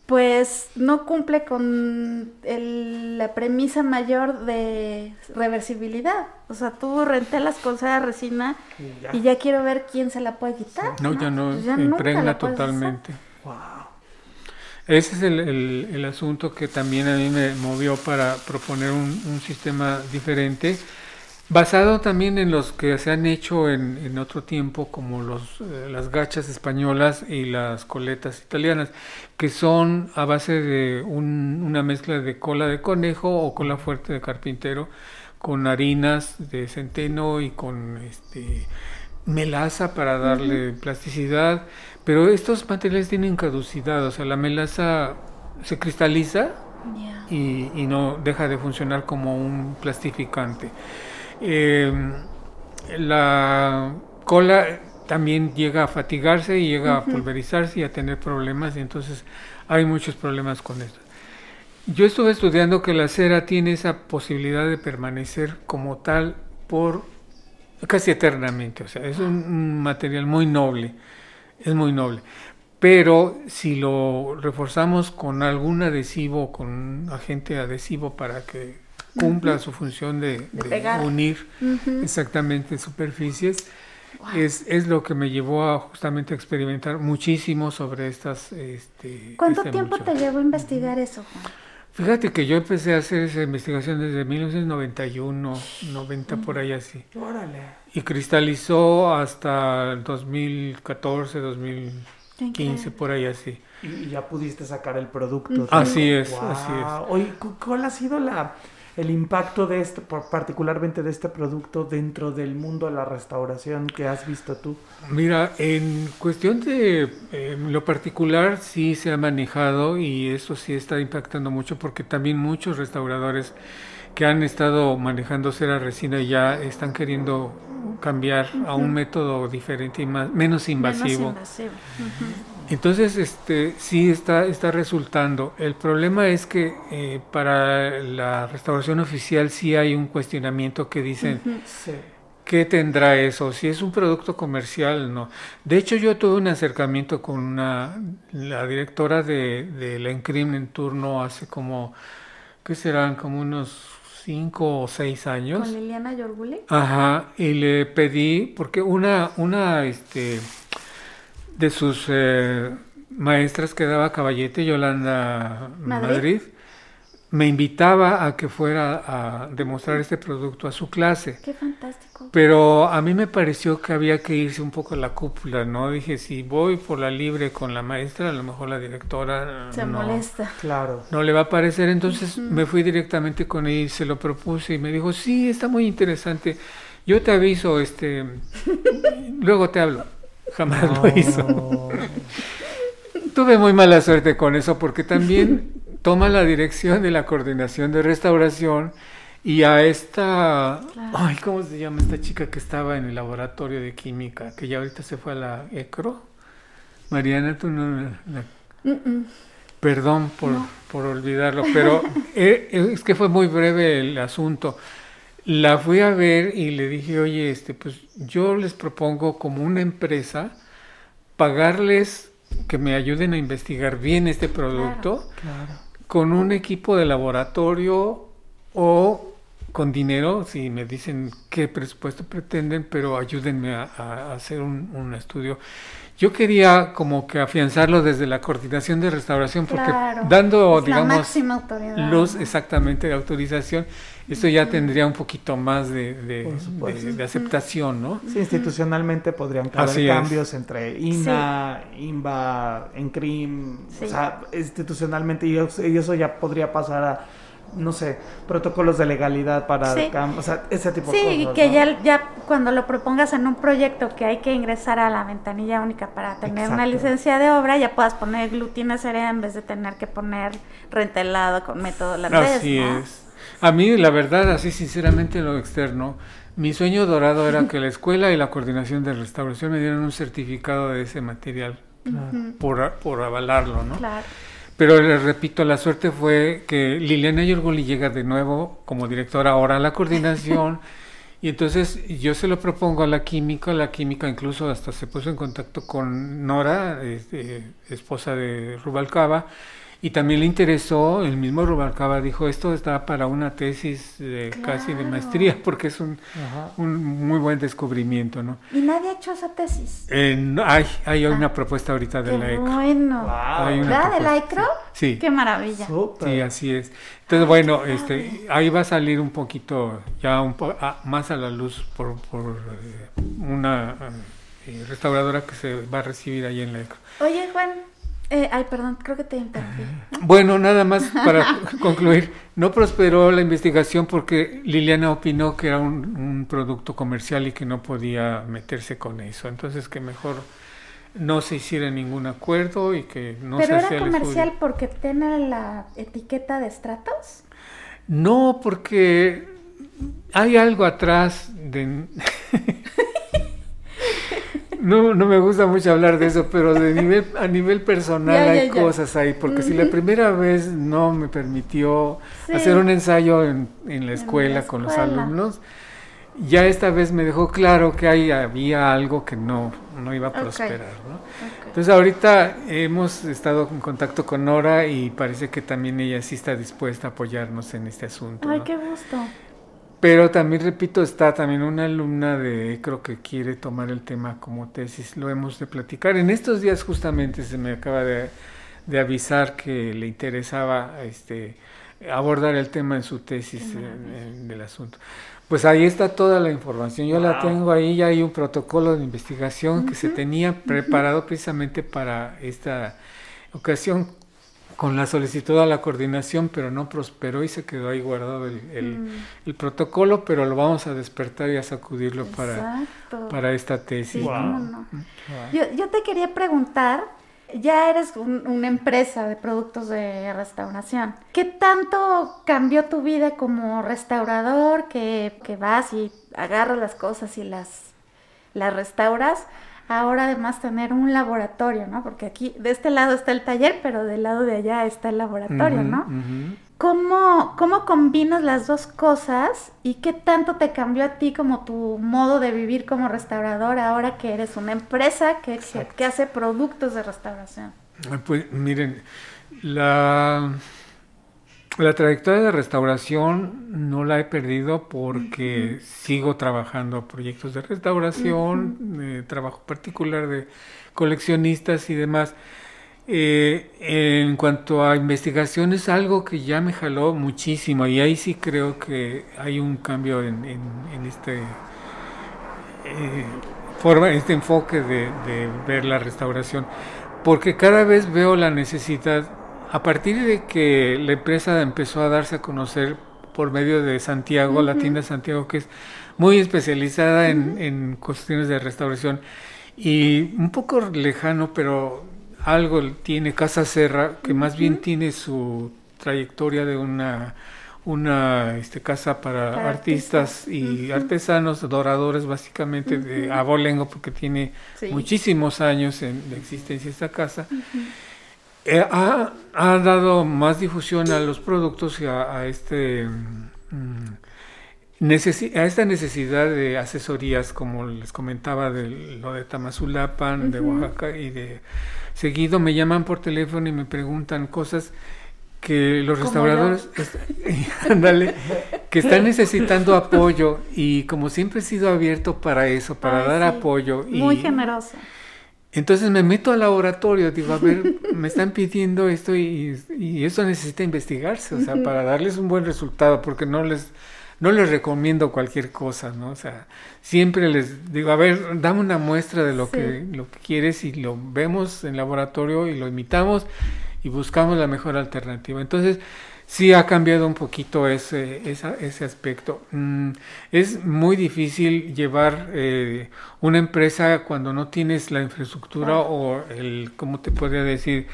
pues no cumple con el- la premisa mayor de reversibilidad. O sea, tú rentelas con cera resina Y ya. y ya quiero ver quién se la puede quitar. No, ya no Pues ya impregna totalmente. Wow. Ese es el, el- el asunto que también a mí me movió para proponer un, un sistema diferente, basado también en los que se han hecho en, en otro tiempo, como los, eh, las gachas españolas y las coletas italianas, que son a base de un- una mezcla de cola de conejo o cola fuerte de carpintero, con harinas de centeno y con este, melaza para darle plasticidad. Pero estos materiales tienen caducidad, o sea, la melaza se cristaliza y, y no deja de funcionar como un plastificante. Eh, la cola también llega a fatigarse y llega a pulverizarse y a tener problemas, y entonces hay muchos problemas con esto. Yo estuve estudiando que la cera tiene esa posibilidad de permanecer como tal por casi eternamente, o sea, es un, un material muy noble, es muy noble. Pero si lo reforzamos con algún adhesivo, con un agente adhesivo para que cumpla su función de, De de unir Ujú. exactamente superficies, es, es lo que me llevó a justamente experimentar muchísimo sobre estas... Este, ¿Cuánto esta tiempo evolución. te llevó a investigar eso, Juan? Fíjate que yo empecé a hacer esa investigación desde 1991, 90 por ahí así. Órale. Y cristalizó hasta el 2014, 2015 increíble. por ahí así. Y, y ya pudiste sacar el producto. Así es, Guau. así es. Oye, cu- ¿cuál ha sido la, el impacto de este, particularmente de este producto dentro del mundo de la restauración que has visto tú? Mira, en cuestión de lo particular sí se ha manejado y eso sí está impactando mucho porque también muchos restauradores que han estado manejando cera resina ya están queriendo cambiar a un método diferente y más menos invasivo. Entonces, este, sí está, está resultando. El problema es que eh, para la restauración oficial sí hay un cuestionamiento que dicen, ¿qué tendrá eso? Si es un producto comercial, no. De hecho, yo tuve un acercamiento con una, la directora de, de la Encrim en turno hace como, ¿qué serán? Como unos cinco o seis años. ¿Con Liliana Yorguli? Ajá, y le pedí, porque una, una, este de sus eh, maestras que daba Caballete, Yolanda Madrid. me invitaba a que fuera a demostrar este producto a su clase. Qué fantástico. Pero a mí me pareció que había que irse un poco a la cúpula, ¿no? Dije, si voy por la libre con la maestra, a lo mejor la directora se molesta. Claro. No le va a parecer, entonces me fui directamente con ella y se lo propuse y me dijo, "Sí, está muy interesante. Yo te aviso, este luego te hablo." Jamás lo hizo. Tuve muy mala suerte con eso porque también toma la dirección de la coordinación de restauración y a esta, ay, ¿cómo se llama esta chica que estaba en el laboratorio de química, que ya ahorita se fue a la ECRO? Mariana, tú no... Perdón por, por, olvidarlo, pero eh, es que fue muy breve el asunto. La fui a ver y le dije, oye, este, pues yo les propongo como una empresa pagarles que me ayuden a investigar bien este producto con un equipo de laboratorio o con dinero, si me dicen qué presupuesto pretenden, pero ayúdenme a, hacer un, estudio. Yo quería como que afianzarlo desde la coordinación de restauración, porque dando, digamos, luz exactamente de autorización, esto ya tendría un poquito más de, de, aceptación, ¿no? Sí, institucionalmente podrían haber cambios entre INA, INBA, ENCRIM, o sea, institucionalmente, y eso ya podría pasar a no sé, protocolos de legalidad para o sea, ese tipo de cosas. Sí, y que ya, ya cuando lo propongas en un proyecto que hay que ingresar a la ventanilla única para tener una licencia de obra, ya puedas poner glutina cerea en vez de tener que poner rentelado con método holandés. Así es. A mí, la verdad, así sinceramente lo externo, mi sueño dorado era que la escuela y la coordinación de restauración me dieran un certificado de ese material por, por avalarlo, ¿no? Claro. Pero les repito, la suerte fue que Liliana Yorgoli llega de nuevo como directora ahora a la coordinación. y entonces yo se lo propongo a la química, la química incluso hasta se puso en contacto con Nora, este, esposa de Rubalcaba, y también le interesó, el mismo Rubalcaba dijo, esto está para una tesis de, casi de maestría, porque es un, un, muy buen descubrimiento, ¿no? ¿Y nadie ha hecho esa tesis? Eh, hay, hay una ah, propuesta ahorita de la ECRO. bueno. ¿La de la ECRO? Sí. Qué maravilla. Sí, así es. Entonces, bueno, este, ahí va a salir un poquito, ya un po ah, más a la luz por, por eh, una eh, restauradora que se va a recibir ahí en la ECRO. Oye, Juan, eh, ay, perdón, creo que te interrumpí. Bueno, nada más para concluir. No prosperó la investigación porque Liliana opinó que era un, producto comercial y que no podía meterse con eso. Entonces, que mejor no se hiciera ningún acuerdo y que no ¿Pero se era comercial porque tiene la etiqueta de estratos? No, porque hay algo atrás de... no, no me gusta mucho hablar de eso, pero de nivel, a nivel personal hay cosas ahí, porque si la primera vez no me permitió hacer un ensayo en, la escuela con los alumnos, ya esta vez me dejó claro que ahí había algo que no, no iba a prosperar. Entonces ahorita hemos estado en contacto con Nora y parece que también ella sí está dispuesta a apoyarnos en este asunto. Ay, qué gusto. Pero también, repito, está también una alumna de creo que quiere tomar el tema como tesis, lo hemos de platicar. En estos días justamente se me acaba de, avisar que le interesaba este, abordar el tema en su tesis del asunto. Pues ahí está toda la información, yo la tengo ahí, ya hay un protocolo de investigación que se tenía preparado precisamente para esta ocasión con la solicitud a la coordinación, pero no prosperó y se quedó ahí guardado el, el, mm. protocolo, pero lo vamos a despertar y a sacudirlo para, para esta tesis. Yo, yo, te quería preguntar, ya eres una empresa de productos de restauración. ¿Qué tanto cambió tu vida como restaurador que, que vas y agarras las cosas y las, las restauras? Ahora además tener un laboratorio, ¿no? Porque aquí de este lado está el taller, pero del lado de allá está el laboratorio, ¿no? ¿Cómo, ¿Cómo combinas las dos cosas y qué tanto te cambió a ti como tu modo de vivir como restaurador ahora que eres una empresa que, que hace productos de restauración? Pues miren, la la trayectoria de restauración no la he perdido porque sigo trabajando proyectos de restauración, trabajo particular de coleccionistas y demás. Eh, en cuanto a investigación es algo que ya me jaló muchísimo y ahí sí creo que hay un cambio en, este eh, forma, este enfoque de ver la restauración, porque cada vez veo la necesidad a partir de que la empresa empezó a darse a conocer por medio de Santiago, la tienda Santiago, que es muy especializada en, cuestiones de restauración y un poco lejano, pero algo tiene Casa Serra, que más bien tiene su trayectoria de una una este, casa para, artistas, y artesanos, doradores básicamente de abolengo, porque tiene muchísimos años en, de existencia esta casa. Eh, ha, dado más difusión a los productos y a, este mm, a esta necesidad de asesorías, como les comentaba de lo de Tamazulapan, de Oaxaca y de seguido. Me llaman por teléfono y me preguntan cosas que los restauradores que están necesitando apoyo y como siempre he sido abierto para eso, para dar apoyo muy generoso entonces me meto al laboratorio, digo, a ver, me están pidiendo esto y, y eso necesita investigarse, o sea, para darles un buen resultado, porque no les, no les recomiendo cualquier cosa, ¿no? O sea, siempre les digo, a ver, dame una muestra de lo, que, lo que quieres y lo vemos en laboratorio y lo imitamos y buscamos la mejor alternativa. Entonces, sí ha cambiado un poquito ese, ese aspecto. Mm, es muy difícil llevar eh, una empresa cuando no tienes la infraestructura o el, ¿cómo te podría decir?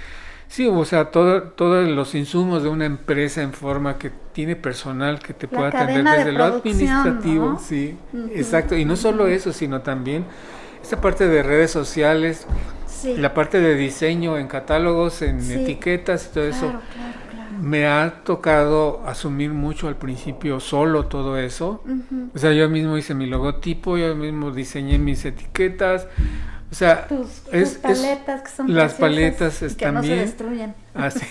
Sí, o sea, todos los insumos de una empresa en forma que tiene personal que te pueda atender desde lo administrativo. Sí, exacto. Y no solo eso, sino también esta parte de redes sociales, la parte de diseño en catálogos, en etiquetas y todo eso me ha tocado asumir mucho al principio solo todo eso. O sea, yo mismo hice mi logotipo, yo mismo diseñé mis etiquetas. O sea, tus, es, paletas que son las paletas están que no se destruyen. Así,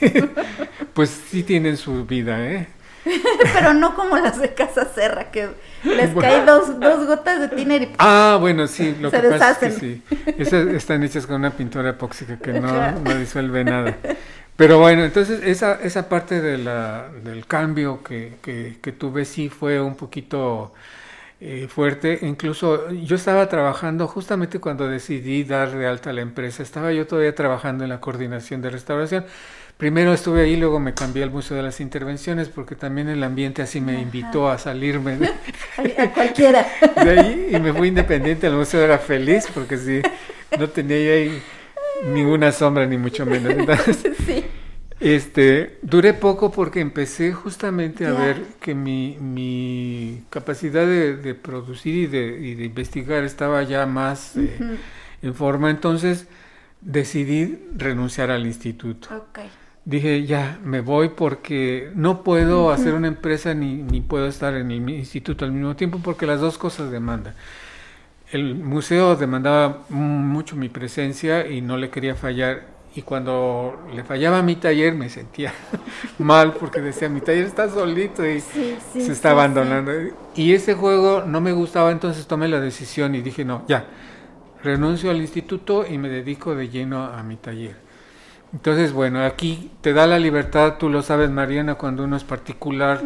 pues sí tienen su vida, ¿eh? Pero no como las de Casa Serra, que les cae dos, dos gotas de tiner y Ah, bueno, sí, lo que pasa es que sí. Esas están hechas con una pintura epóxica que no, no disuelve nada. Pero bueno, entonces esa, esa parte de la, del cambio que, que, tuve sí fue un poquito eh, fuerte. Incluso yo estaba trabajando justamente cuando decidí dar de alta a la empresa. Estaba yo todavía trabajando en la coordinación de restauración. Primero estuve ahí, luego me cambié al Museo de las Intervenciones porque también el ambiente así me invitó a salirme de, a cualquiera. de ahí y me fui independiente. El museo era feliz porque sí, no tenía ahí ninguna sombra, ni mucho menos. sí. Este, duré poco porque empecé justamente a ver que mi, mi capacidad de, producir y de, y de, investigar estaba ya más eh, en forma. Entonces decidí renunciar al instituto. Dije, ya, me voy porque no puedo hacer una empresa ni, ni puedo estar en el instituto al mismo tiempo porque las dos cosas demandan el museo demandaba mucho mi presencia y no le quería fallar. Y cuando le fallaba mi taller me sentía mal porque decía, mi taller está solito y se está abandonando. Y ese juego no me gustaba, entonces tomé la decisión y dije, no, ya, renuncio al instituto y me dedico de lleno a mi taller. Entonces, bueno, aquí te da la libertad, tú lo sabes, Mariana, cuando uno es particular,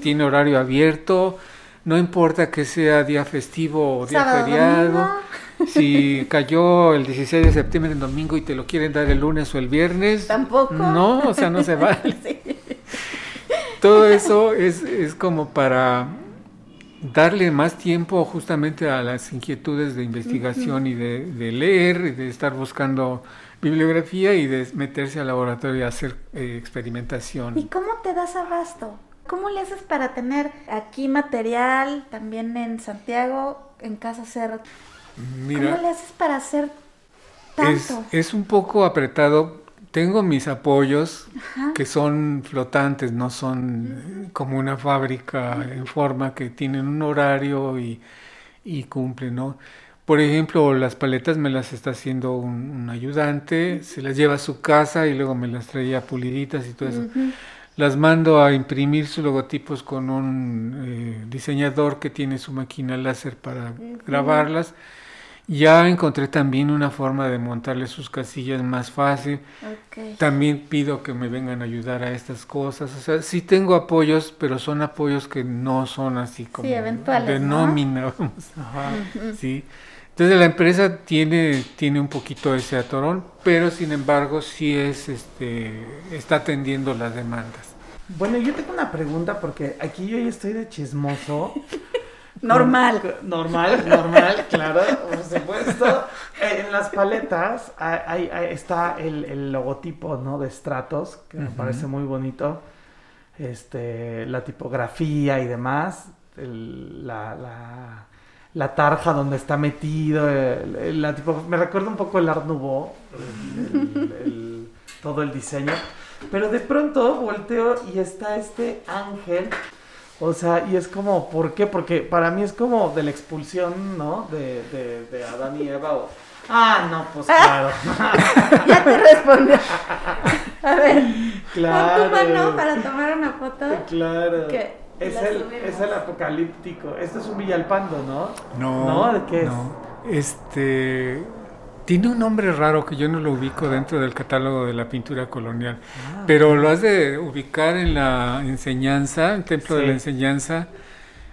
tiene horario abierto, no importa que sea día festivo o día feriado. si cayó el 16 de septiembre en domingo y te lo quieren dar el lunes o el viernes. Tampoco. No, o sea, no se vale. Todo eso es, es como para darle más tiempo justamente a las inquietudes de investigación y de, de, leer y de estar buscando bibliografía y de meterse al laboratorio a hacer eh, experimentación. ¿Y cómo te das abasto? ¿Cómo le haces para tener aquí material, también en Santiago, en Casa? Mira, ¿Cómo le haces para hacer tanto? es un poco apretado. Tengo mis apoyos Ajá. que son flotantes, no son como una fábrica en forma que tienen un horario y, y cumplen, ¿no? Por ejemplo, las paletas me las está haciendo un, un ayudante, se las lleva a su casa y luego me las traía puliditas y todo eso. Las mando a imprimir sus logotipos con un eh, diseñador que tiene su máquina láser para grabarlas. Ya encontré también una forma de montarle sus casillas más fácil. También pido que me vengan a ayudar a estas cosas. O sea, sí tengo apoyos, pero son apoyos que no son así como eventuales, de ¿no? nómina. vamos. Ajá. Sí. Entonces la empresa tiene, tiene un poquito ese atorón, pero sin embargo sí es, este, está atendiendo las demandas. Bueno, yo tengo una pregunta porque aquí yo ya estoy de chismoso. Normal. Normal, normal, claro, por supuesto. En las paletas hay, hay- hay- está el, el logotipo, ¿no? De Stratos, que me parece muy bonito. Este, la tipografía y demás. el- la, la, la tarja donde está metido. el- el- la tipo, me recuerda un poco el Art Nouveau, el- todo el diseño. Pero de pronto volteo y está este ángel. O sea, y es como, ¿por qué? Porque para mí es como de la expulsión, ¿no? De, de, de Adán y Eva. o- Ah, no, pues claro. Ya te respondió. A ver, claro. pon tu mano para tomar una foto. Claro. Que Es el, es el apocalíptico. Este es un Villalpando, ¿no? No, ¿No? ¿De qué es? no. Este tiene un nombre raro que yo no lo ubico dentro del catálogo de la pintura colonial, Ah, pero lo has de ubicar en la enseñanza, el templo de la enseñanza,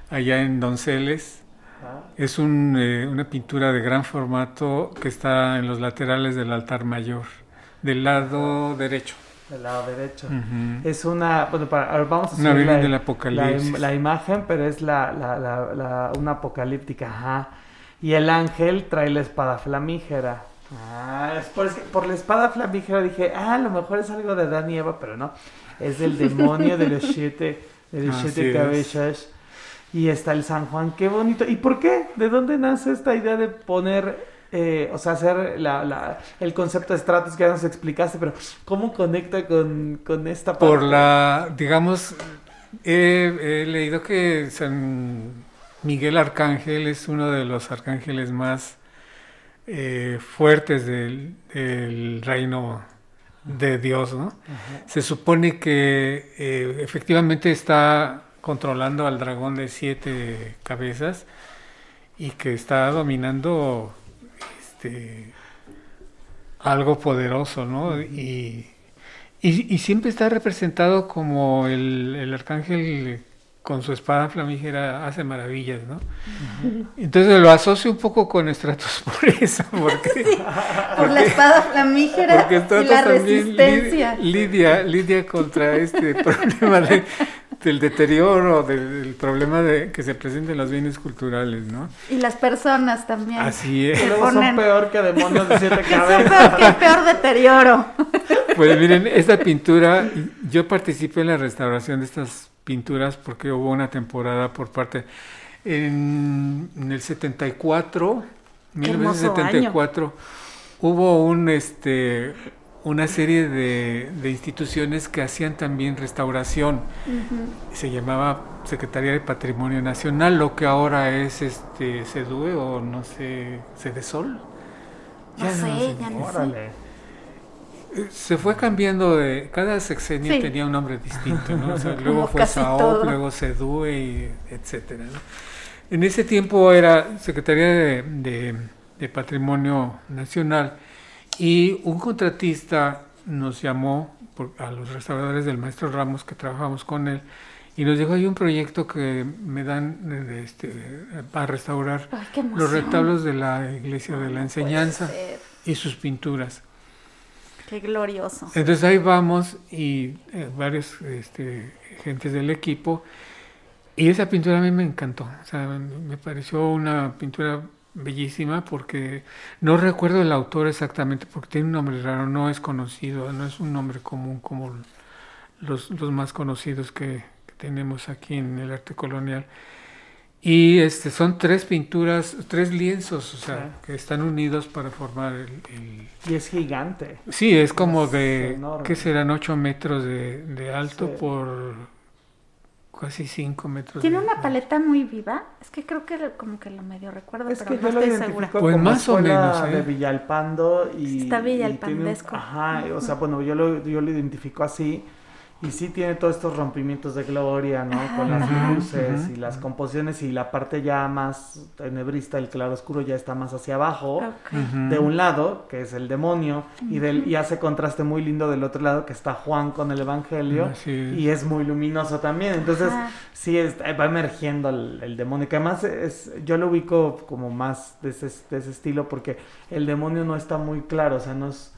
allá en Donceles. Ajá. Es un, eh, una pintura de gran formato que está en los laterales del altar mayor, del lado derecho. Del lado derecho. Es una, bueno, para, a ver, vamos a Una subir la, del Apocalipsis. la imagen, pero es la, la, una apocalíptica, ajá. Y el ángel trae la espada flamígera. Ah, es por, es que por la espada flamígera dije, ah, a lo mejor es algo de Adán y Eva, pero no. Es del demonio de los siete, de los siete cabezas. Y está el San Juan, qué bonito. ¿Y por qué? ¿De dónde nace esta idea de poner, eh, o sea, hacer la, la- el concepto de estratos que ya nos explicaste, pero cómo conecta con, con esta parte? Por la, digamos, he, he leído que San Miguel Arcángel es uno de los arcángeles más eh, fuertes del, del reino de Dios, ¿no? Ajá. Se supone que eh, efectivamente está controlando al dragón de siete cabezas y que está dominando este, algo poderoso, ¿no? Y, y, y siempre está representado como el, el arcángel con su espada flamígera hace maravillas, ¿no? Entonces lo asocio un poco con Estratos por eso, porque, Por la espada flamígera porque y la resistencia. lidia, lidia contra este problema de- del deterioro, del, del problema de que se presenten los bienes culturales, ¿no? Y las personas también. Así Que es. luego ponen- son peor que demonios de siete Que son cabezas. peor que el peor deterioro. Pues miren, esta pintura, yo participé en la restauración de estas pinturas porque hubo una temporada por parte en, en el 74, Qué hermoso 1974, hubo un este una serie de, de instituciones que hacían también restauración. Se llamaba Secretaría de Patrimonio Nacional, lo que ahora es este SEDUE o no sé, Sedesol. No sé, ya no sé. Órale. Eh, Se fue cambiando de. Cada sexenio Sí. tenía un nombre distinto, ¿no? O sea, luego fue SAOP, luego SEDUE, y etcétera. ¿no? En ese tiempo era Secretaría de, de- de Patrimonio Nacional y un contratista nos llamó por- a los restauradores del maestro Ramos que trabajamos con él y nos dijo, hay un proyecto que me dan este, para restaurar Ay, los retablos de la iglesia de la enseñanza y sus pinturas. Qué glorioso. Entonces ahí vamos y eh, varios este, gentes del equipo y esa pintura a mí me encantó, o sea, me pareció una pintura bellísima porque no recuerdo el autor exactamente porque tiene un nombre raro, no es conocido, no es un nombre común como los, los más conocidos que, que tenemos aquí en el arte colonial. Y este, son tres pinturas, tres lienzos, o sea, que están unidos para formar el- el, Y es gigante. Sí, es como Es de. ¿qué serán? 8 metros de, de alto Sí. por casi 5 metros. Tiene de- una paleta muy viva. Es que creo que lo- como que lo medio recuerdo, Es pero que no yo lo estoy identifico segura. Pues como más o menos, ¿eh? de Villalpando y Está y tiene villalpandesco. ajá, o sea, bueno, yo lo, yo lo identifico así y sí tiene todos estos rompimientos de gloria, ¿no? Con las Ajá. luces y las composiciones y la parte ya más tenebrista, el claro oscuro ya está más hacia abajo. De un lado, que es el demonio, y, del, y hace contraste muy lindo del otro lado, que está Juan con el Evangelio, es. y es muy luminoso también. Entonces, Ajá. sí, es- va emergiendo el, el demonio, que además es, yo lo ubico como más de ese, de ese estilo, porque el demonio no está muy claro, o sea, no es,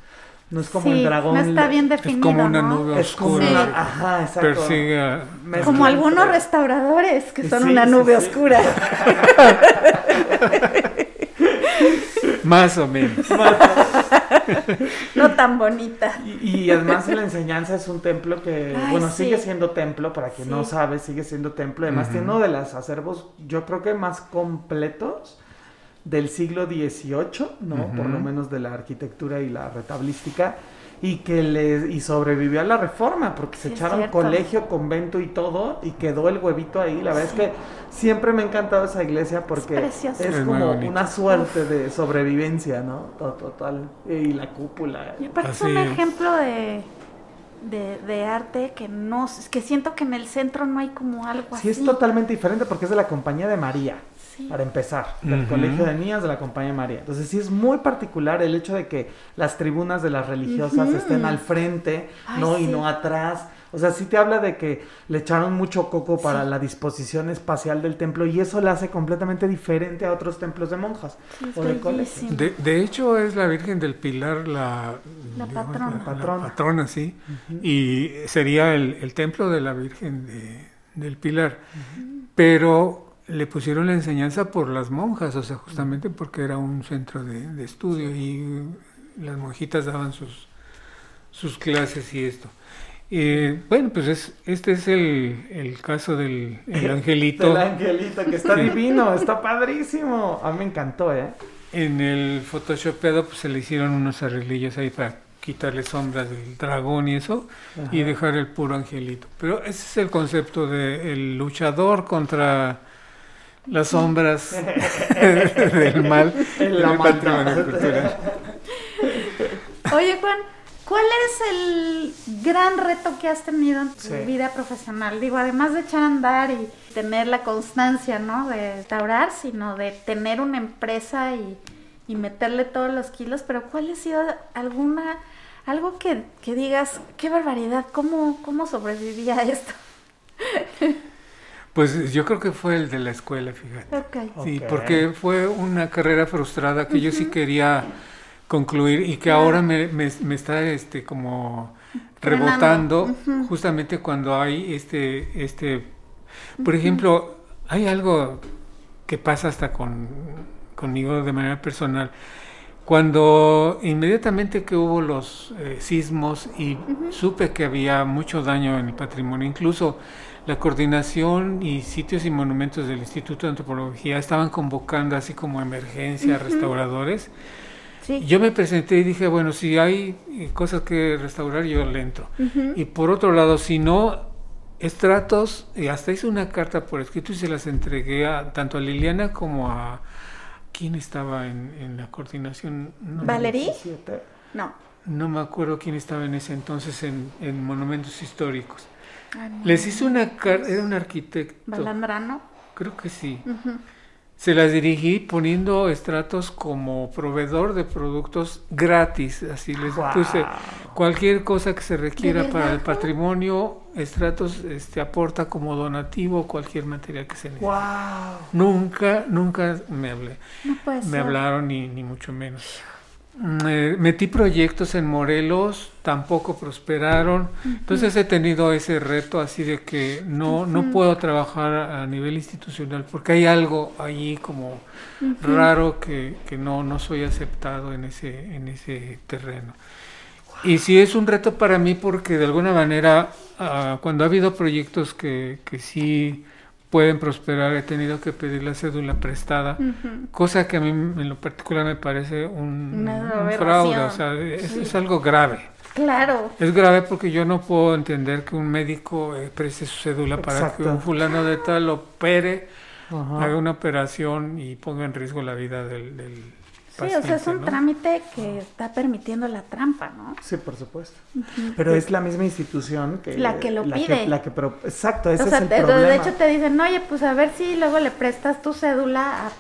no es como Sí, el dragón. No está bien Es definido, como una ¿no? nube Es como oscura. Sí. ajá, exacto. Persigue a- Mezcla Como algunos entre- restauradores que son Sí, una nube sí. oscura. Más o menos. no tan bonita. Y, y además la enseñanza es un templo que, Ay, bueno, sí. sigue siendo templo, para quien no sabe, sigue siendo templo. Además tiene uno de los acervos, yo creo que más completos del siglo XVIII, ¿no? Por lo menos de la arquitectura y la retablística. Y que le, y sobrevivió a la reforma, porque se Sí, echaron cierto. colegio, convento y todo, y quedó el huevito ahí. La verdad es que siempre me ha encantado esa iglesia porque es como una suerte de sobrevivencia, ¿no? To- Total. Y la cúpula. Y aparte es un es. ejemplo de, de, de arte que no que siento que en el centro no hay como algo Sí, así. es totalmente diferente porque es de la Compañía de María, Sí. para empezar, del. Colegio de Niñas de la Compañía de María. Entonces sí es muy particular el hecho de que las tribunas de las religiosas estén al frente, Ay, no y no atrás. O sea, sí te habla de que le echaron mucho coco para Sí. la disposición espacial del templo y eso le hace completamente diferente a otros templos de monjas Sí, o de colegios. De, de hecho, es la Virgen del Pilar la, La digamos, patrona. la Patrona. patrona, sí. Y sería el, el templo de la Virgen de- del Pilar. Pero le pusieron la enseñanza por las monjas, o sea, justamente porque era un centro de, de estudio y las monjitas daban sus, sus clases y esto. Eh, bueno, pues es, este es el, el caso del el angelito. Del angelito, que está divino, está padrísimo. A mí me encantó, ¿eh? En el photoshopeado pues se le hicieron unos arreglillos ahí para quitarle sombras del dragón y eso y dejar el puro angelito. Pero ese es el concepto del luchador contra las sombras del mal En el patrimonio cultural. Oye, Juan, ¿cuál es el gran reto que has tenido en tu Sí. vida profesional? Digo, además de echar a andar y tener la constancia, ¿no? De restaurar, sino de tener una empresa y, y meterle todos los kilos, pero ¿cuál ha sido alguna, algo que, que digas, qué barbaridad, ¿cómo, cómo sobreviví a esto? Pues yo creo que fue el de la escuela, fíjate. Ok. Sí, porque fue una carrera frustrada que yo sí quería concluir y que Claro. ahora me, me- me está este como rebotando justamente cuando hay este este por ejemplo hay algo que pasa hasta con conmigo de manera personal cuando inmediatamente que hubo los eh, sismos y supe que había mucho daño en el patrimonio, incluso la coordinación y sitios y monumentos del Instituto de Antropología estaban convocando así como emergencia a restauradores. Sí. Yo me presenté y dije, bueno, si hay eh, cosas que restaurar, yo le entro. Y por otro lado, si no, estratos, y hasta hice una carta por escrito y se las entregué a, tanto a Liliana como a... ¿Quién estaba en, en la coordinación? No, ¿Valerí? 17. No. No me acuerdo quién estaba en ese entonces en, en monumentos históricos. Ah. Les hice una carta, era un arquitecto, Balandrano. creo que sí. Ujú. Se las dirigí poniendo estratos como proveedor de productos gratis. Así les Wow. puse cualquier cosa que se requiera ¿De para el patrimonio. Estratos este, aporta como donativo cualquier material que se necesite. ¡Wow! Nunca, nunca me hablé. No puede Me ser. hablaron ni, ni mucho menos. Mm, eh, metí proyectos en Morelos, tampoco prosperaron. Entonces he tenido ese reto así de que no, no puedo trabajar a nivel institucional porque hay algo allí como raro que, que no, no soy aceptado en ese, en ese terreno. Y sí es un reto para mí porque de alguna manera ah, cuando ha habido proyectos que, que sí pueden prosperar he tenido que pedir la cédula prestada, cosa que a mí en lo particular me parece un, fraude, o sea, es, Sí. es algo grave. Claro. Es grave porque yo no puedo entender que un médico eh, preste su cédula para que un fulano de tal opere, haga una operación y ponga en riesgo la vida del, del Sí, o sea, es un ¿no? trámite que está permitiendo la trampa, ¿no? Sí, por supuesto. Pero es la misma institución que... La que lo pide. la que pro- exacto, ese o sea, es el te- problema. de hecho te dicen, oye, pues a ver si luego le prestas tu cédula a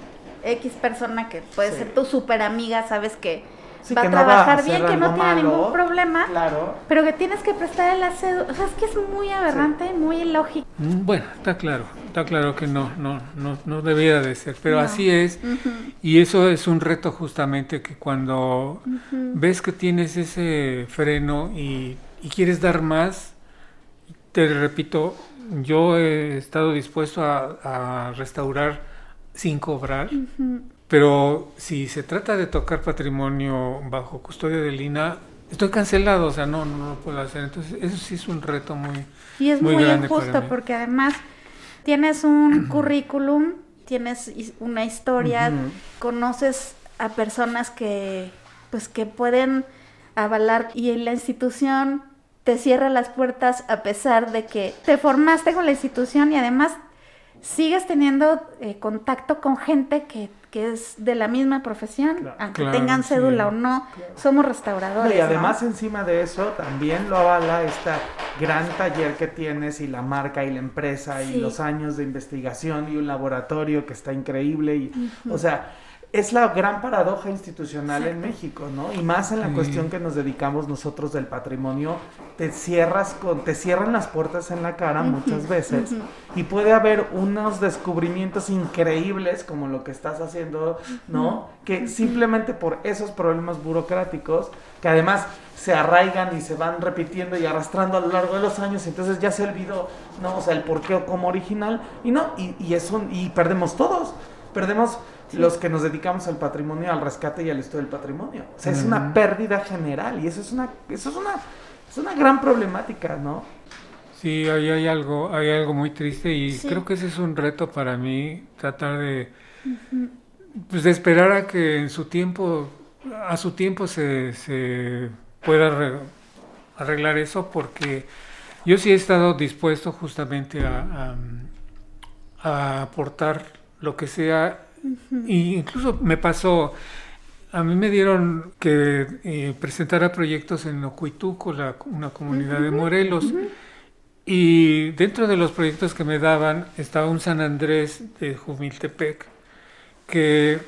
X persona que puede Sí. ser tu super amiga, sabes que Sí, va a no va a trabajar bien, que no tiene malo. ningún problema, Claro. pero que tienes que prestarle la cédula. O sea, es que es muy aberrante, muy ilógico. Mm, Bueno, está claro, está claro que no, no, no, no debiera de ser, pero No. así es. Y eso es un reto justamente que cuando ves que tienes ese freno y, y quieres dar más, te repito, yo he estado dispuesto a, a restaurar sin cobrar, pero si se trata de tocar patrimonio bajo custodia del INA, estoy cancelado, o sea, no, no lo puedo hacer. Entonces, eso sí es un reto muy... Y es Muy injusto porque además tienes un currículum, tienes una historia, conoces a personas que pues que pueden avalar y la institución te cierra las puertas a pesar de que te formaste con la institución y además sigues teniendo eh, contacto con gente que, que es de la misma profesión, Claro. aunque Claro, tengan sí. cédula o no, somos restauradores. y ¿no? además encima de eso también lo avala esta gran taller que tienes y la marca y la empresa y los años de investigación y un laboratorio que está increíble y o sea es la gran paradoja institucional en México, ¿no? Y más en la Sí. cuestión que nos dedicamos nosotros del patrimonio, te cierras con, te cierran las puertas en la cara muchas veces y puede haber unos descubrimientos increíbles como lo que estás haciendo, ¿no? Que simplemente por esos problemas burocráticos, que además se arraigan y se van repitiendo y arrastrando a lo largo de los años, entonces ya se olvidó, ¿no? O sea, el porqué o como original, y no, y, y eso, y perdemos todos, perdemos los que nos dedicamos al patrimonio, al rescate y al estudio del patrimonio. O sea, es una pérdida general, y eso es una, eso es una, es una gran problemática, ¿no? Sí, ahí hay algo, hay algo muy triste y Sí. creo que ese es un reto para mí, tratar de, pues de esperar a que en su tiempo, a su tiempo se, se pueda re- arreglar eso, porque yo sí he estado dispuesto justamente a, a- a aportar lo que sea, y incluso me pasó, a mí me dieron que eh, presentara proyectos en Ocuituco, la, una comunidad de Morelos. Y dentro de los proyectos que me daban estaba un San Andrés de Jumiltepec, que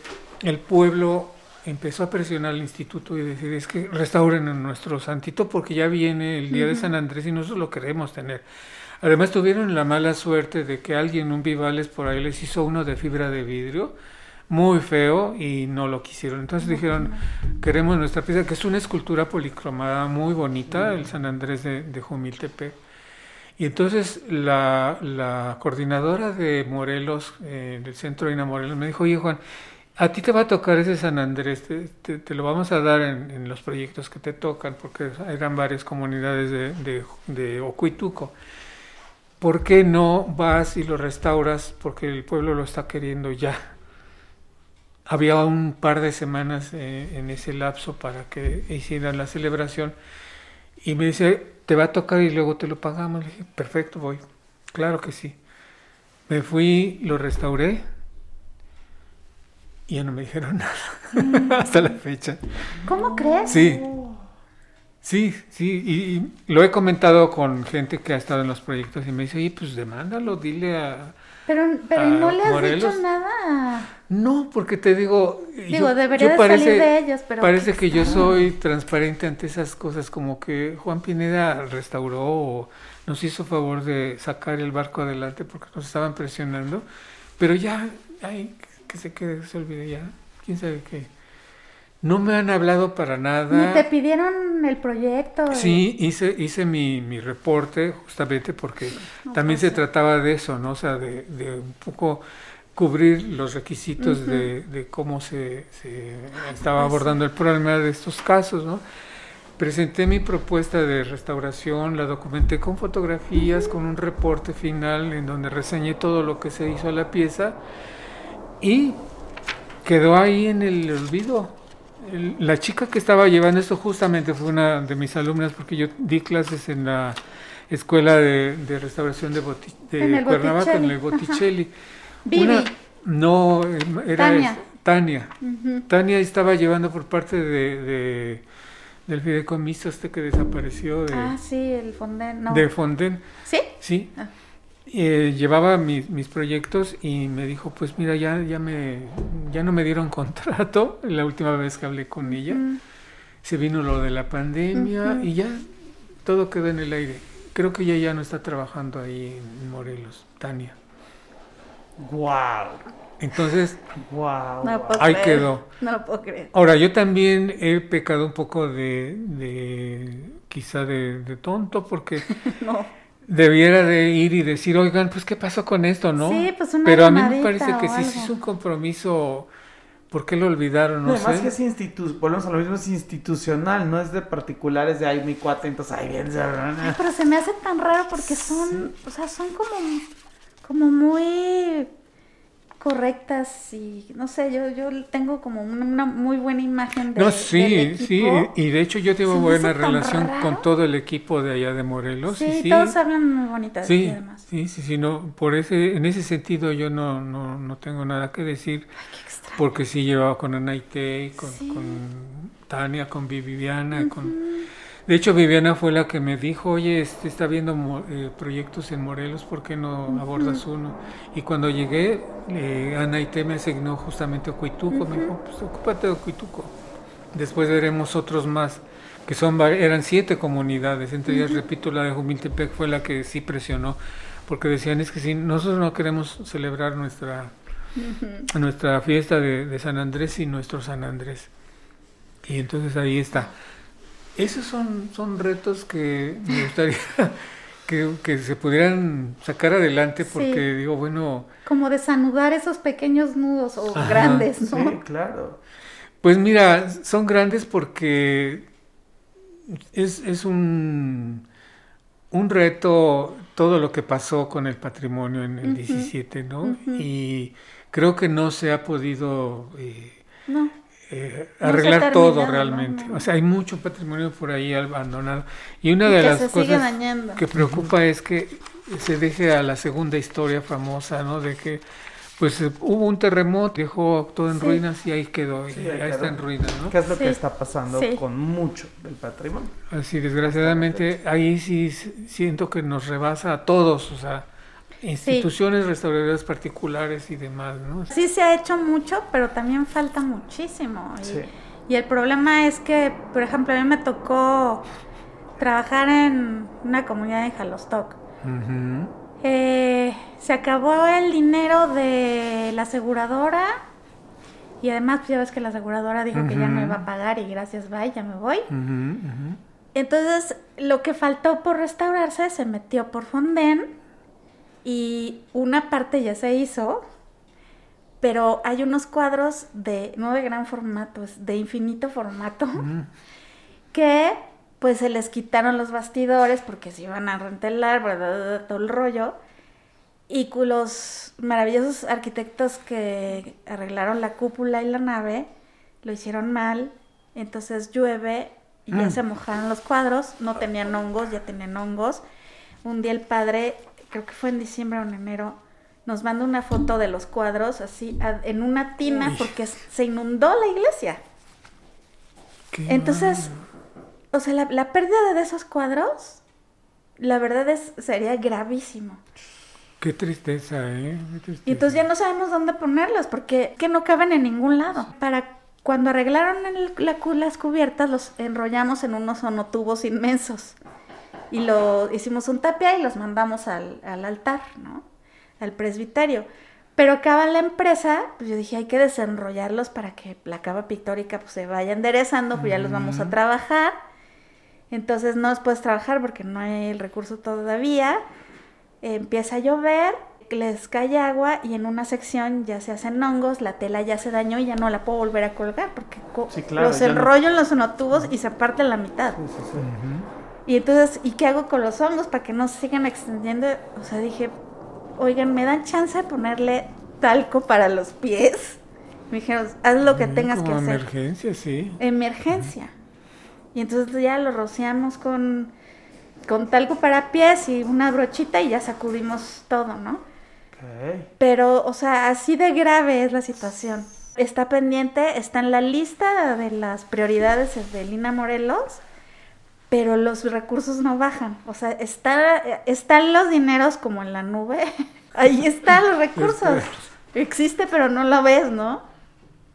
el pueblo empezó a presionar al instituto y decir, es que restauren a nuestro santito porque ya viene el día de San Andrés y nosotros lo queremos tener. Además tuvieron la mala suerte de que alguien, un Vivales por ahí, les hizo uno de fibra de vidrio, muy feo, y no lo quisieron. Entonces dijeron, queremos nuestra pieza, que es una escultura policromada muy bonita, el San Andrés de, de Jumiltepec. Y entonces la, la coordinadora de Morelos, eh, del centro de Ina Morelos, me dijo, oye Juan, a ti te va a tocar ese San Andrés, te, te- te lo vamos a dar en, en los proyectos que te tocan, porque eran varias comunidades de, de, de Ocuituco. ¿Por qué no vas y lo restauras? Porque el pueblo lo está queriendo ya. Había un par de semanas eh, en ese lapso para que hicieran la celebración y me dice, te va a tocar y luego te lo pagamos. Le dije, perfecto, voy. Claro que sí. Me fui, lo restauré y ya no me dijeron nada hasta la fecha. ¿Cómo crees? Sí, Sí, sí, y, lo he comentado con gente que ha estado en los proyectos y me dice, oye, pues demándalo, dile a... Pero, pero no le has dicho nada. No, porque te digo... Digo, debería de parece, salir de ellos, pero... Parece que yo soy transparente ante esas cosas, como que Juan Pineda restauró o nos hizo favor de sacar el barco adelante porque nos estaban presionando, pero ya, ay, que se quede, se olvide ya, quién sabe qué. No me han hablado para nada. ¿Ni te pidieron el proyecto? Sí, hice, hice mi, mi reporte justamente porque también se trataba de eso, ¿no? O sea, de, de un poco cubrir los requisitos de, de, cómo se, se estaba pues abordando el problema de estos casos, ¿no? Presenté mi propuesta de restauración, la documenté con fotografías, con un reporte final en donde reseñé todo lo que se hizo a la pieza y quedó ahí en el olvido la chica que estaba llevando esto justamente fue una de mis alumnas porque yo di clases en la escuela de, restauración de, Cuernavaca, en el Botticelli. Una, no, era Tania. Tania. Tania estaba llevando por parte de, del fideicomiso este que desapareció. De, ah, sí, el Fonden. No. De Fonden. ¿Sí? Sí. Ah. Eh, llevaba mis, mis, proyectos y me dijo, pues mira, ya, ya, me, ya no me dieron contrato la última vez que hablé con ella. Se vino lo de la pandemia y ya todo quedó en el aire. Creo que ella ya no está trabajando ahí en Morelos, Tania. ¡Wow! Entonces, wow. ahí quedó. No lo puedo creer. Ahora, yo también he pecado un poco de, de quizá de, de tonto porque... no debiera de ir y decir, oigan, pues qué pasó con esto, ¿no? Sí, pues una Pero a mí me parece que sí, sí es un compromiso, ¿por qué lo olvidaron? No Además que es institu volvemos a lo mismo, es institucional, no es de particulares de, ay, mi cuate, entonces, ay, bien, ay, pero se me hace tan raro porque son, o sea, son como, como muy correctas y no sé, yo yo tengo como una, muy buena imagen de No, sí, sí, y de hecho yo tengo buena relación con todo el equipo de allá de Morelos. Sí, sí todos hablan muy bonitas sí, además. Sí, sí, sí, no, por ese en ese sentido yo no no, no tengo nada que decir. porque sí llevaba con Anaite, con, con Tania, con Viviana, con de hecho, Viviana fue la que me dijo, oye, este, está viendo eh, proyectos en Morelos, ¿por qué no abordas uno? Y cuando llegué, eh, Ana Ite me asignó justamente a Cuituco, me dijo, pues ocúpate de Cuituco. Después veremos otros más, que son eran siete comunidades, entre ellas, repito, la de Jumiltepec fue la que sí presionó, porque decían, es que si nosotros no queremos celebrar nuestra, nuestra fiesta de, de San Andrés y nuestro San Andrés. Y entonces ahí está. Esos son, son retos que me gustaría que, se pudieran sacar adelante porque digo, bueno... Como desanudar esos pequeños nudos o grandes, ¿no? Sí, claro. Pues mira, son grandes porque es, es un, un reto todo lo que pasó con el patrimonio en el 17, ¿no? Y creo que no se ha podido... Eh, no eh, arreglar todo realmente. O sea, hay mucho patrimonio por ahí abandonado. Y una de las cosas que preocupa es que se deje a la segunda historia famosa, ¿no? De que pues hubo un terremoto, dejó todo en ruinas y ahí quedó, y ahí, está en ruinas, ¿no? ¿Qué es lo que está pasando con mucho del patrimonio? Así, desgraciadamente, ahí sí siento que nos rebasa a todos, o sea, instituciones restauradoras particulares y demás, ¿no? Sí se ha hecho mucho, pero también falta muchísimo. Y, el problema es que, por ejemplo, a mí me tocó trabajar en una comunidad en Jalostoc. Eh, se acabó el dinero de la aseguradora y además pues, ya ves que la aseguradora dijo que ya no iba a pagar y gracias, bye, ya me voy. Entonces, lo que faltó por restaurarse se metió por Fonden y una parte ya se hizo, pero hay unos cuadros de, no de gran formato, es de infinito formato, que pues se les quitaron los bastidores porque se iban a rentelar, todo el rollo. Y los maravillosos arquitectos que arreglaron la cúpula y la nave lo hicieron mal, entonces llueve y ya mm. se mojaron los cuadros, no tenían hongos, ya tenían hongos. Un día el padre creo que fue en diciembre o en enero, nos manda una foto de los cuadros así en una tina porque se inundó la iglesia. Entonces, o sea, la, la pérdida de esos cuadros, la verdad es, sería gravísimo. Qué tristeza, ¿eh? Qué tristeza. Y entonces ya no sabemos dónde ponerlos porque que no caben en ningún lado. Para cuando arreglaron el- la cu- las cubiertas, los enrollamos en unos sonotubos inmensos. Y lo hicimos un tapia y los mandamos al, al altar, ¿no? Al presbiterio. Pero acaba la empresa, pues yo dije, hay que desenrollarlos para que la cava pictórica pues, se vaya enderezando, pues ya los vamos a trabajar. Entonces no los puedes trabajar porque no hay el recurso todavía. Empieza a llover, les cae agua y en una sección ya se hacen hongos, la tela ya se dañó y ya no la puedo volver a colgar porque co- Sí, claro, los no- enrollo en los sonotubos y se parte la mitad. Sí, sí, sí. Y entonces, ¿y qué hago con los hongos para que no se sigan extendiendo? O sea, dije, oigan, ¿me dan chance de ponerle talco para los pies? Me dijeron, haz lo que Mm, tengas que como hacer. emergencia, sí. Emergencia. Y entonces ya lo rociamos con, con talco para pies y una brochita y ya sacudimos todo, ¿no? Ok. Pero, o sea, así de grave es la situación. Está pendiente, está en la lista de las prioridades de Lina Morelos, pero los recursos no bajan. O sea, está, están los dineros como en la nube. Ahí están los recursos. Existe, pero no lo ves, ¿no?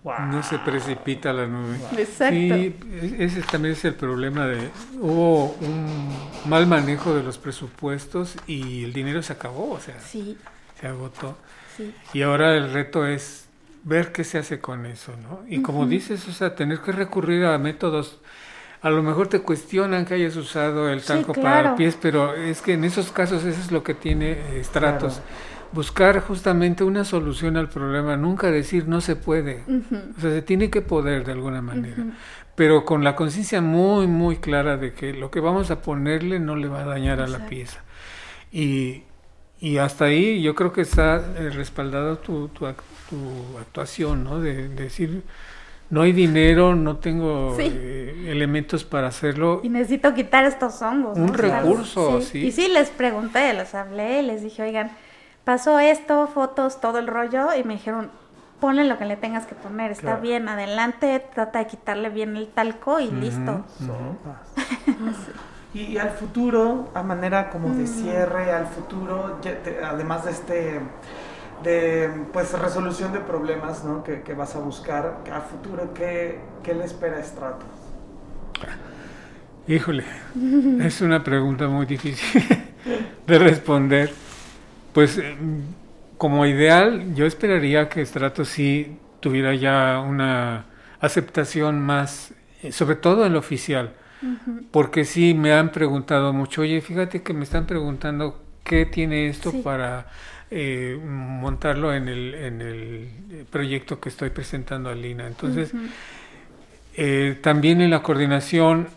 Wow. No se precipita la nube. Exacto. Sí, e- ese también es el problema de hubo un mal manejo de los presupuestos y el dinero se acabó, o sea, Sí, se agotó. sí. Y ahora el reto es ver qué se hace con eso, ¿no? Y como dices, o sea, tener que recurrir a métodos, a lo mejor te cuestionan que hayas usado el Sí, talco para claro. los pies, pero es que en esos casos eso es lo que tiene eh, estratos. Claro. Buscar justamente una solución al problema, nunca decir no se puede. O sea, se tiene que poder de alguna manera, pero con la conciencia muy, muy clara de que lo que vamos a ponerle no le va a dañar a la pieza. Y, y hasta ahí yo creo que está eh, respaldado tu, tu, tu actuación, ¿no? De, de decir, no hay dinero, no tengo Sí. eh, elementos para hacerlo. Y necesito quitar estos hongos. Un ¿no? O sea, recurso, sí. Y sí, les pregunté, les hablé, les dije, oigan, pasó esto, fotos, todo el rollo, y me dijeron, ponle lo que le tengas que poner, está Claro. bien, adelante, trata de quitarle bien el talco y listo. Sopas. y, y al futuro, a manera como Mm. de cierre, al futuro, ya te- además de este de pues resolución de problemas ¿no? que, que vas a buscar, a futuro, ¿qué, qué le espera a Stratos? Híjole, es una pregunta muy difícil de responder. Pues eh, como ideal, yo esperaría que Stratos sí tuviera ya una aceptación más, eh, sobre todo en lo oficial, porque sí me han preguntado mucho, oye, fíjate que me están preguntando qué tiene esto Sí. para eh, montarlo en el, en el proyecto que estoy presentando a Lina. Entonces, eh, también en la coordinación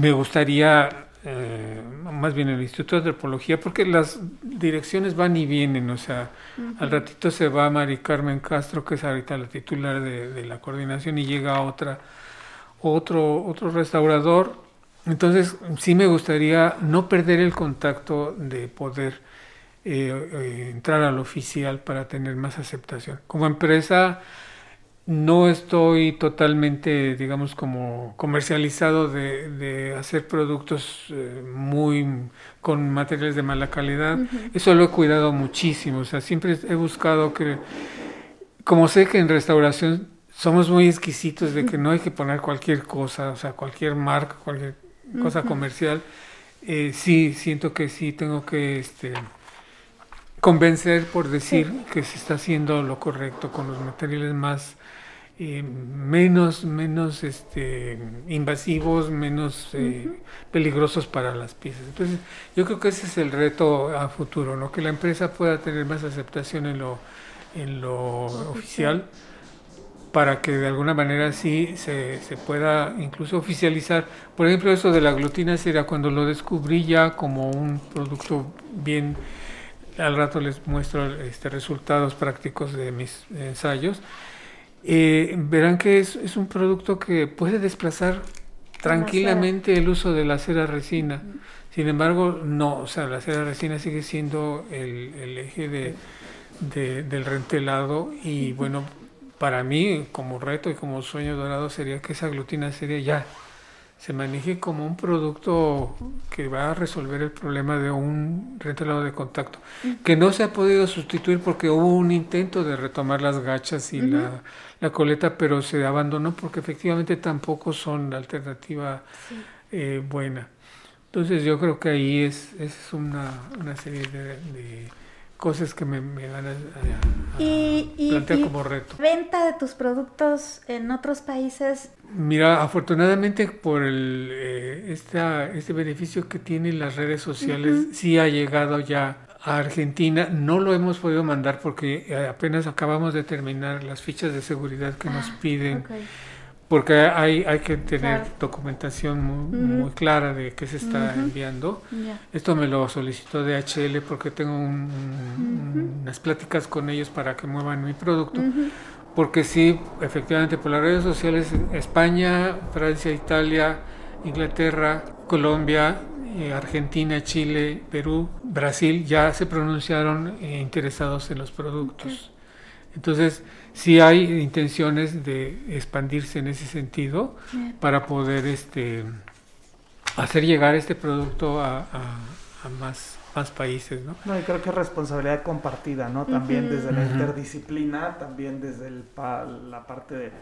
me gustaría, eh, más bien el Instituto de Antropología, porque las direcciones van y vienen, o sea, al ratito se va Mari Carmen Castro, que es ahorita la titular de, de la coordinación, y llega otra, otro, otro restaurador. Entonces, sí me gustaría no perder el contacto de poder eh, eh, entrar al oficial para tener más aceptación. Como empresa, no estoy totalmente, digamos, como comercializado de, de hacer productos eh, muy con materiales de mala calidad. Eso lo he cuidado muchísimo. O sea, siempre he buscado que, como sé que en restauración somos muy exquisitos de que no hay que poner cualquier cosa, o sea, cualquier marca, cualquier cosa comercial. eh, sí, siento que sí tengo que este, convencer por decir que se está haciendo lo correcto con los materiales más eh, menos menos este invasivos menos eh, peligrosos para las piezas. Entonces yo creo que ese es el reto a futuro no que la empresa pueda tener más aceptación en lo en lo oficial. para que de alguna manera sí se, se pueda incluso oficializar. Por ejemplo, eso de la glutina sería cuando lo descubrí ya como un producto bien, al rato les muestro este, resultados prácticos de mis ensayos, eh, verán que es, es un producto que puede desplazar tranquilamente el uso de la cera resina. Sin embargo, no, o sea, la cera resina sigue siendo el, el eje de, de- del rentelado y bueno, para mí como reto y como sueño dorado sería que esa glutina seria ya se maneje como un producto que va a resolver el problema de un retelado de contacto, que no se ha podido sustituir porque hubo un intento de retomar las gachas y la, la, coleta, pero se abandonó porque efectivamente tampoco son la alternativa eh, buena. Entonces yo creo que ahí es, es una, una serie de cosas que me, van a, plantear como reto. ¿Venta de tus productos en otros países? Mira, afortunadamente por el, eh, este beneficio que tienen las redes sociales, sí ha llegado ya a Argentina. No lo hemos podido mandar porque eh, apenas acabamos de terminar las fichas de seguridad que nos ah, piden. Porque hay, hay que tener documentación muy, clara de qué se está enviando. Esto me lo solicitó DHL porque tengo unas pláticas con ellos para que muevan mi producto. Porque sí, efectivamente, por las redes sociales, España, Francia, Italia, Inglaterra, Colombia, eh, Argentina, Chile, Perú, Brasil ya se pronunciaron eh, interesados en los productos. Entonces, sí hay intenciones de expandirse en ese sentido para poder este, hacer llegar este producto a, más, más países, ¿no? No, y creo que es responsabilidad compartida, ¿no? También desde la interdisciplina, también desde la parte de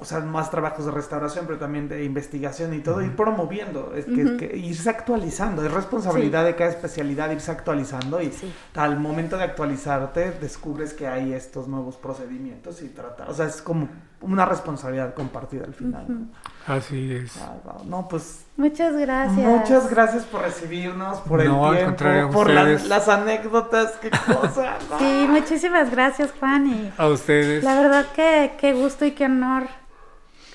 o sea, más trabajos de restauración, pero también de investigación y todo, ir promoviendo, es que, irse actualizando, es responsabilidad de cada especialidad irse actualizando y al momento de actualizarte descubres que hay estos nuevos procedimientos y tratar, o sea, es como una responsabilidad compartida al final. Así es. no, pues... Muchas gracias. Muchas gracias por recibirnos, por el tiempo, por las anécdotas, qué cosa. Sí, muchísimas gracias, Juan. Y a ustedes. La verdad que qué gusto y qué honor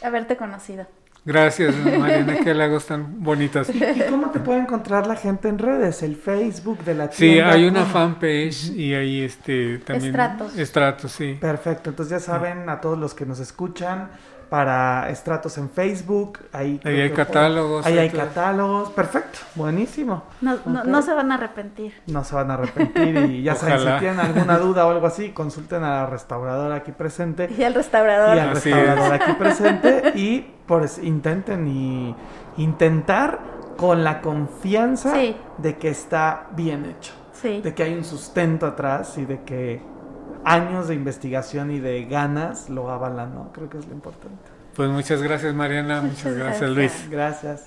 haberte conocido. Gracias, Mariana, qué lagos tan bonitas. ¿Y cómo te puede encontrar la gente en redes? El Facebook de la tienda. Sí, hay una fanpage y ahí este también. Estratos. Estratos, sí. Perfecto, entonces ya saben a todos los que nos escuchan para estratos en Facebook. Ahí, hay catálogos. Ahí hay catálogos. Perfecto, buenísimo. No, no, se van a arrepentir. No se van a arrepentir y ya saben, si tienen alguna duda o algo así, consulten a la restauradora aquí presente. Y al restaurador. Y al restaurador aquí presente y pues intenten y intentar con la confianza de que está bien hecho. De que hay un sustento atrás y de que años de investigación y de ganas lo avalan, ¿no? Creo que es lo importante. Pues muchas gracias Mariana, muchas, gracias Luis. Gracias.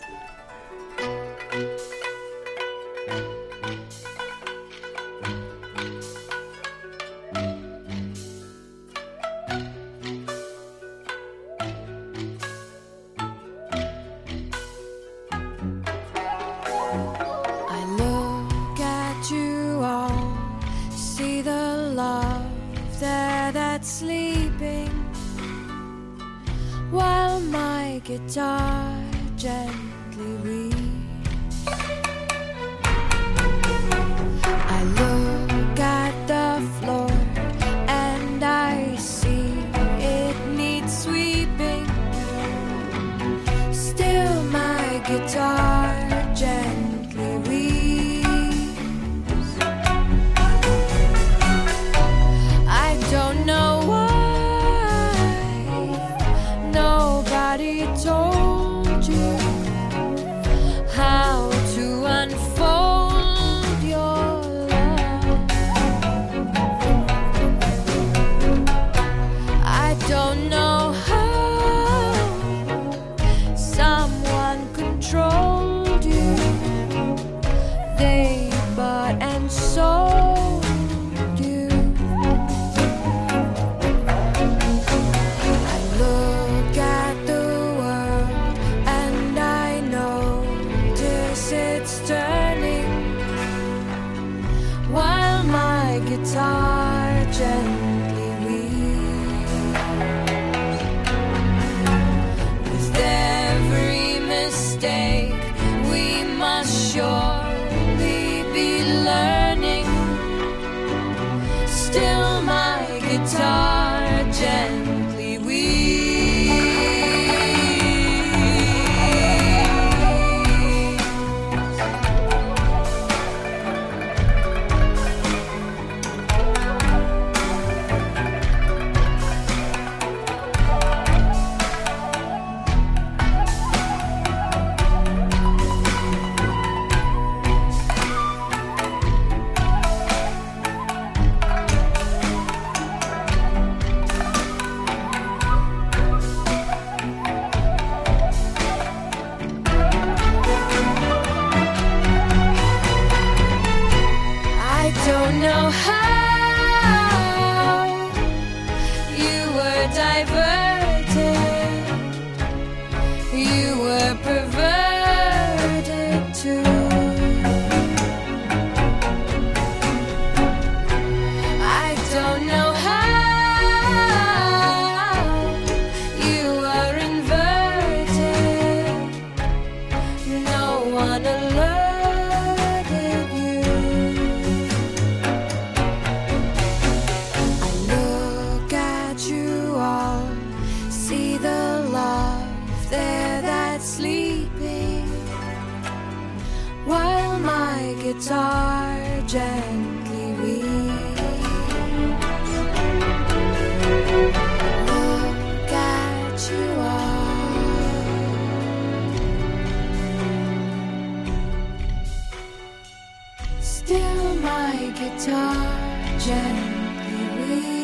Gently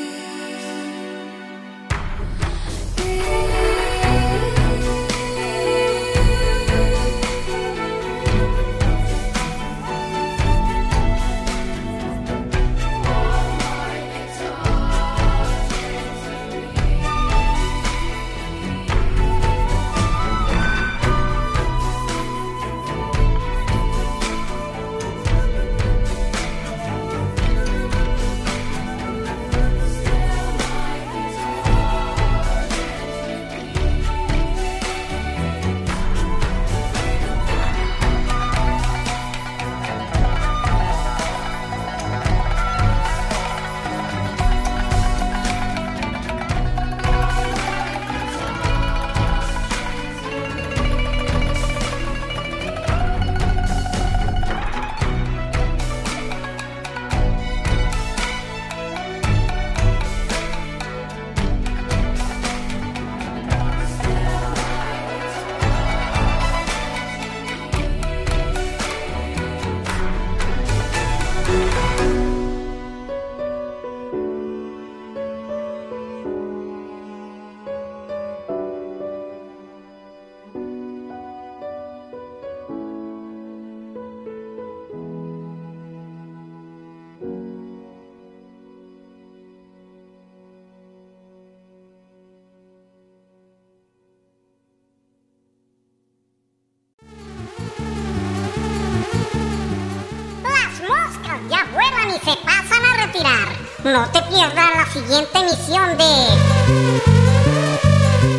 siguiente emisión de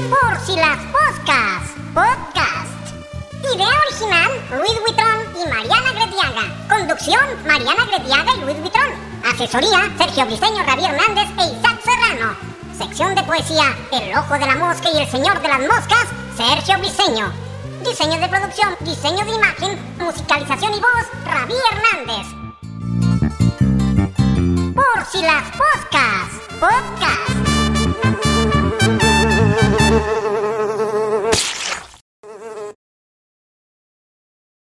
Por si las moscas Podcast. Idea original Luis Huitrón y Mariana Gretiaga. Conducción Mariana Gretiaga y Luis Huitrón. Asesoría Sergio Briseño, Javier Hernández e Isaac Serrano. Sección de poesía El ojo de la mosca y el señor de las moscas Sergio Briseño. Diseño de producción, diseño de imagen, musicalización y voz, Ravi Hernández. Por si las moscas, podcast.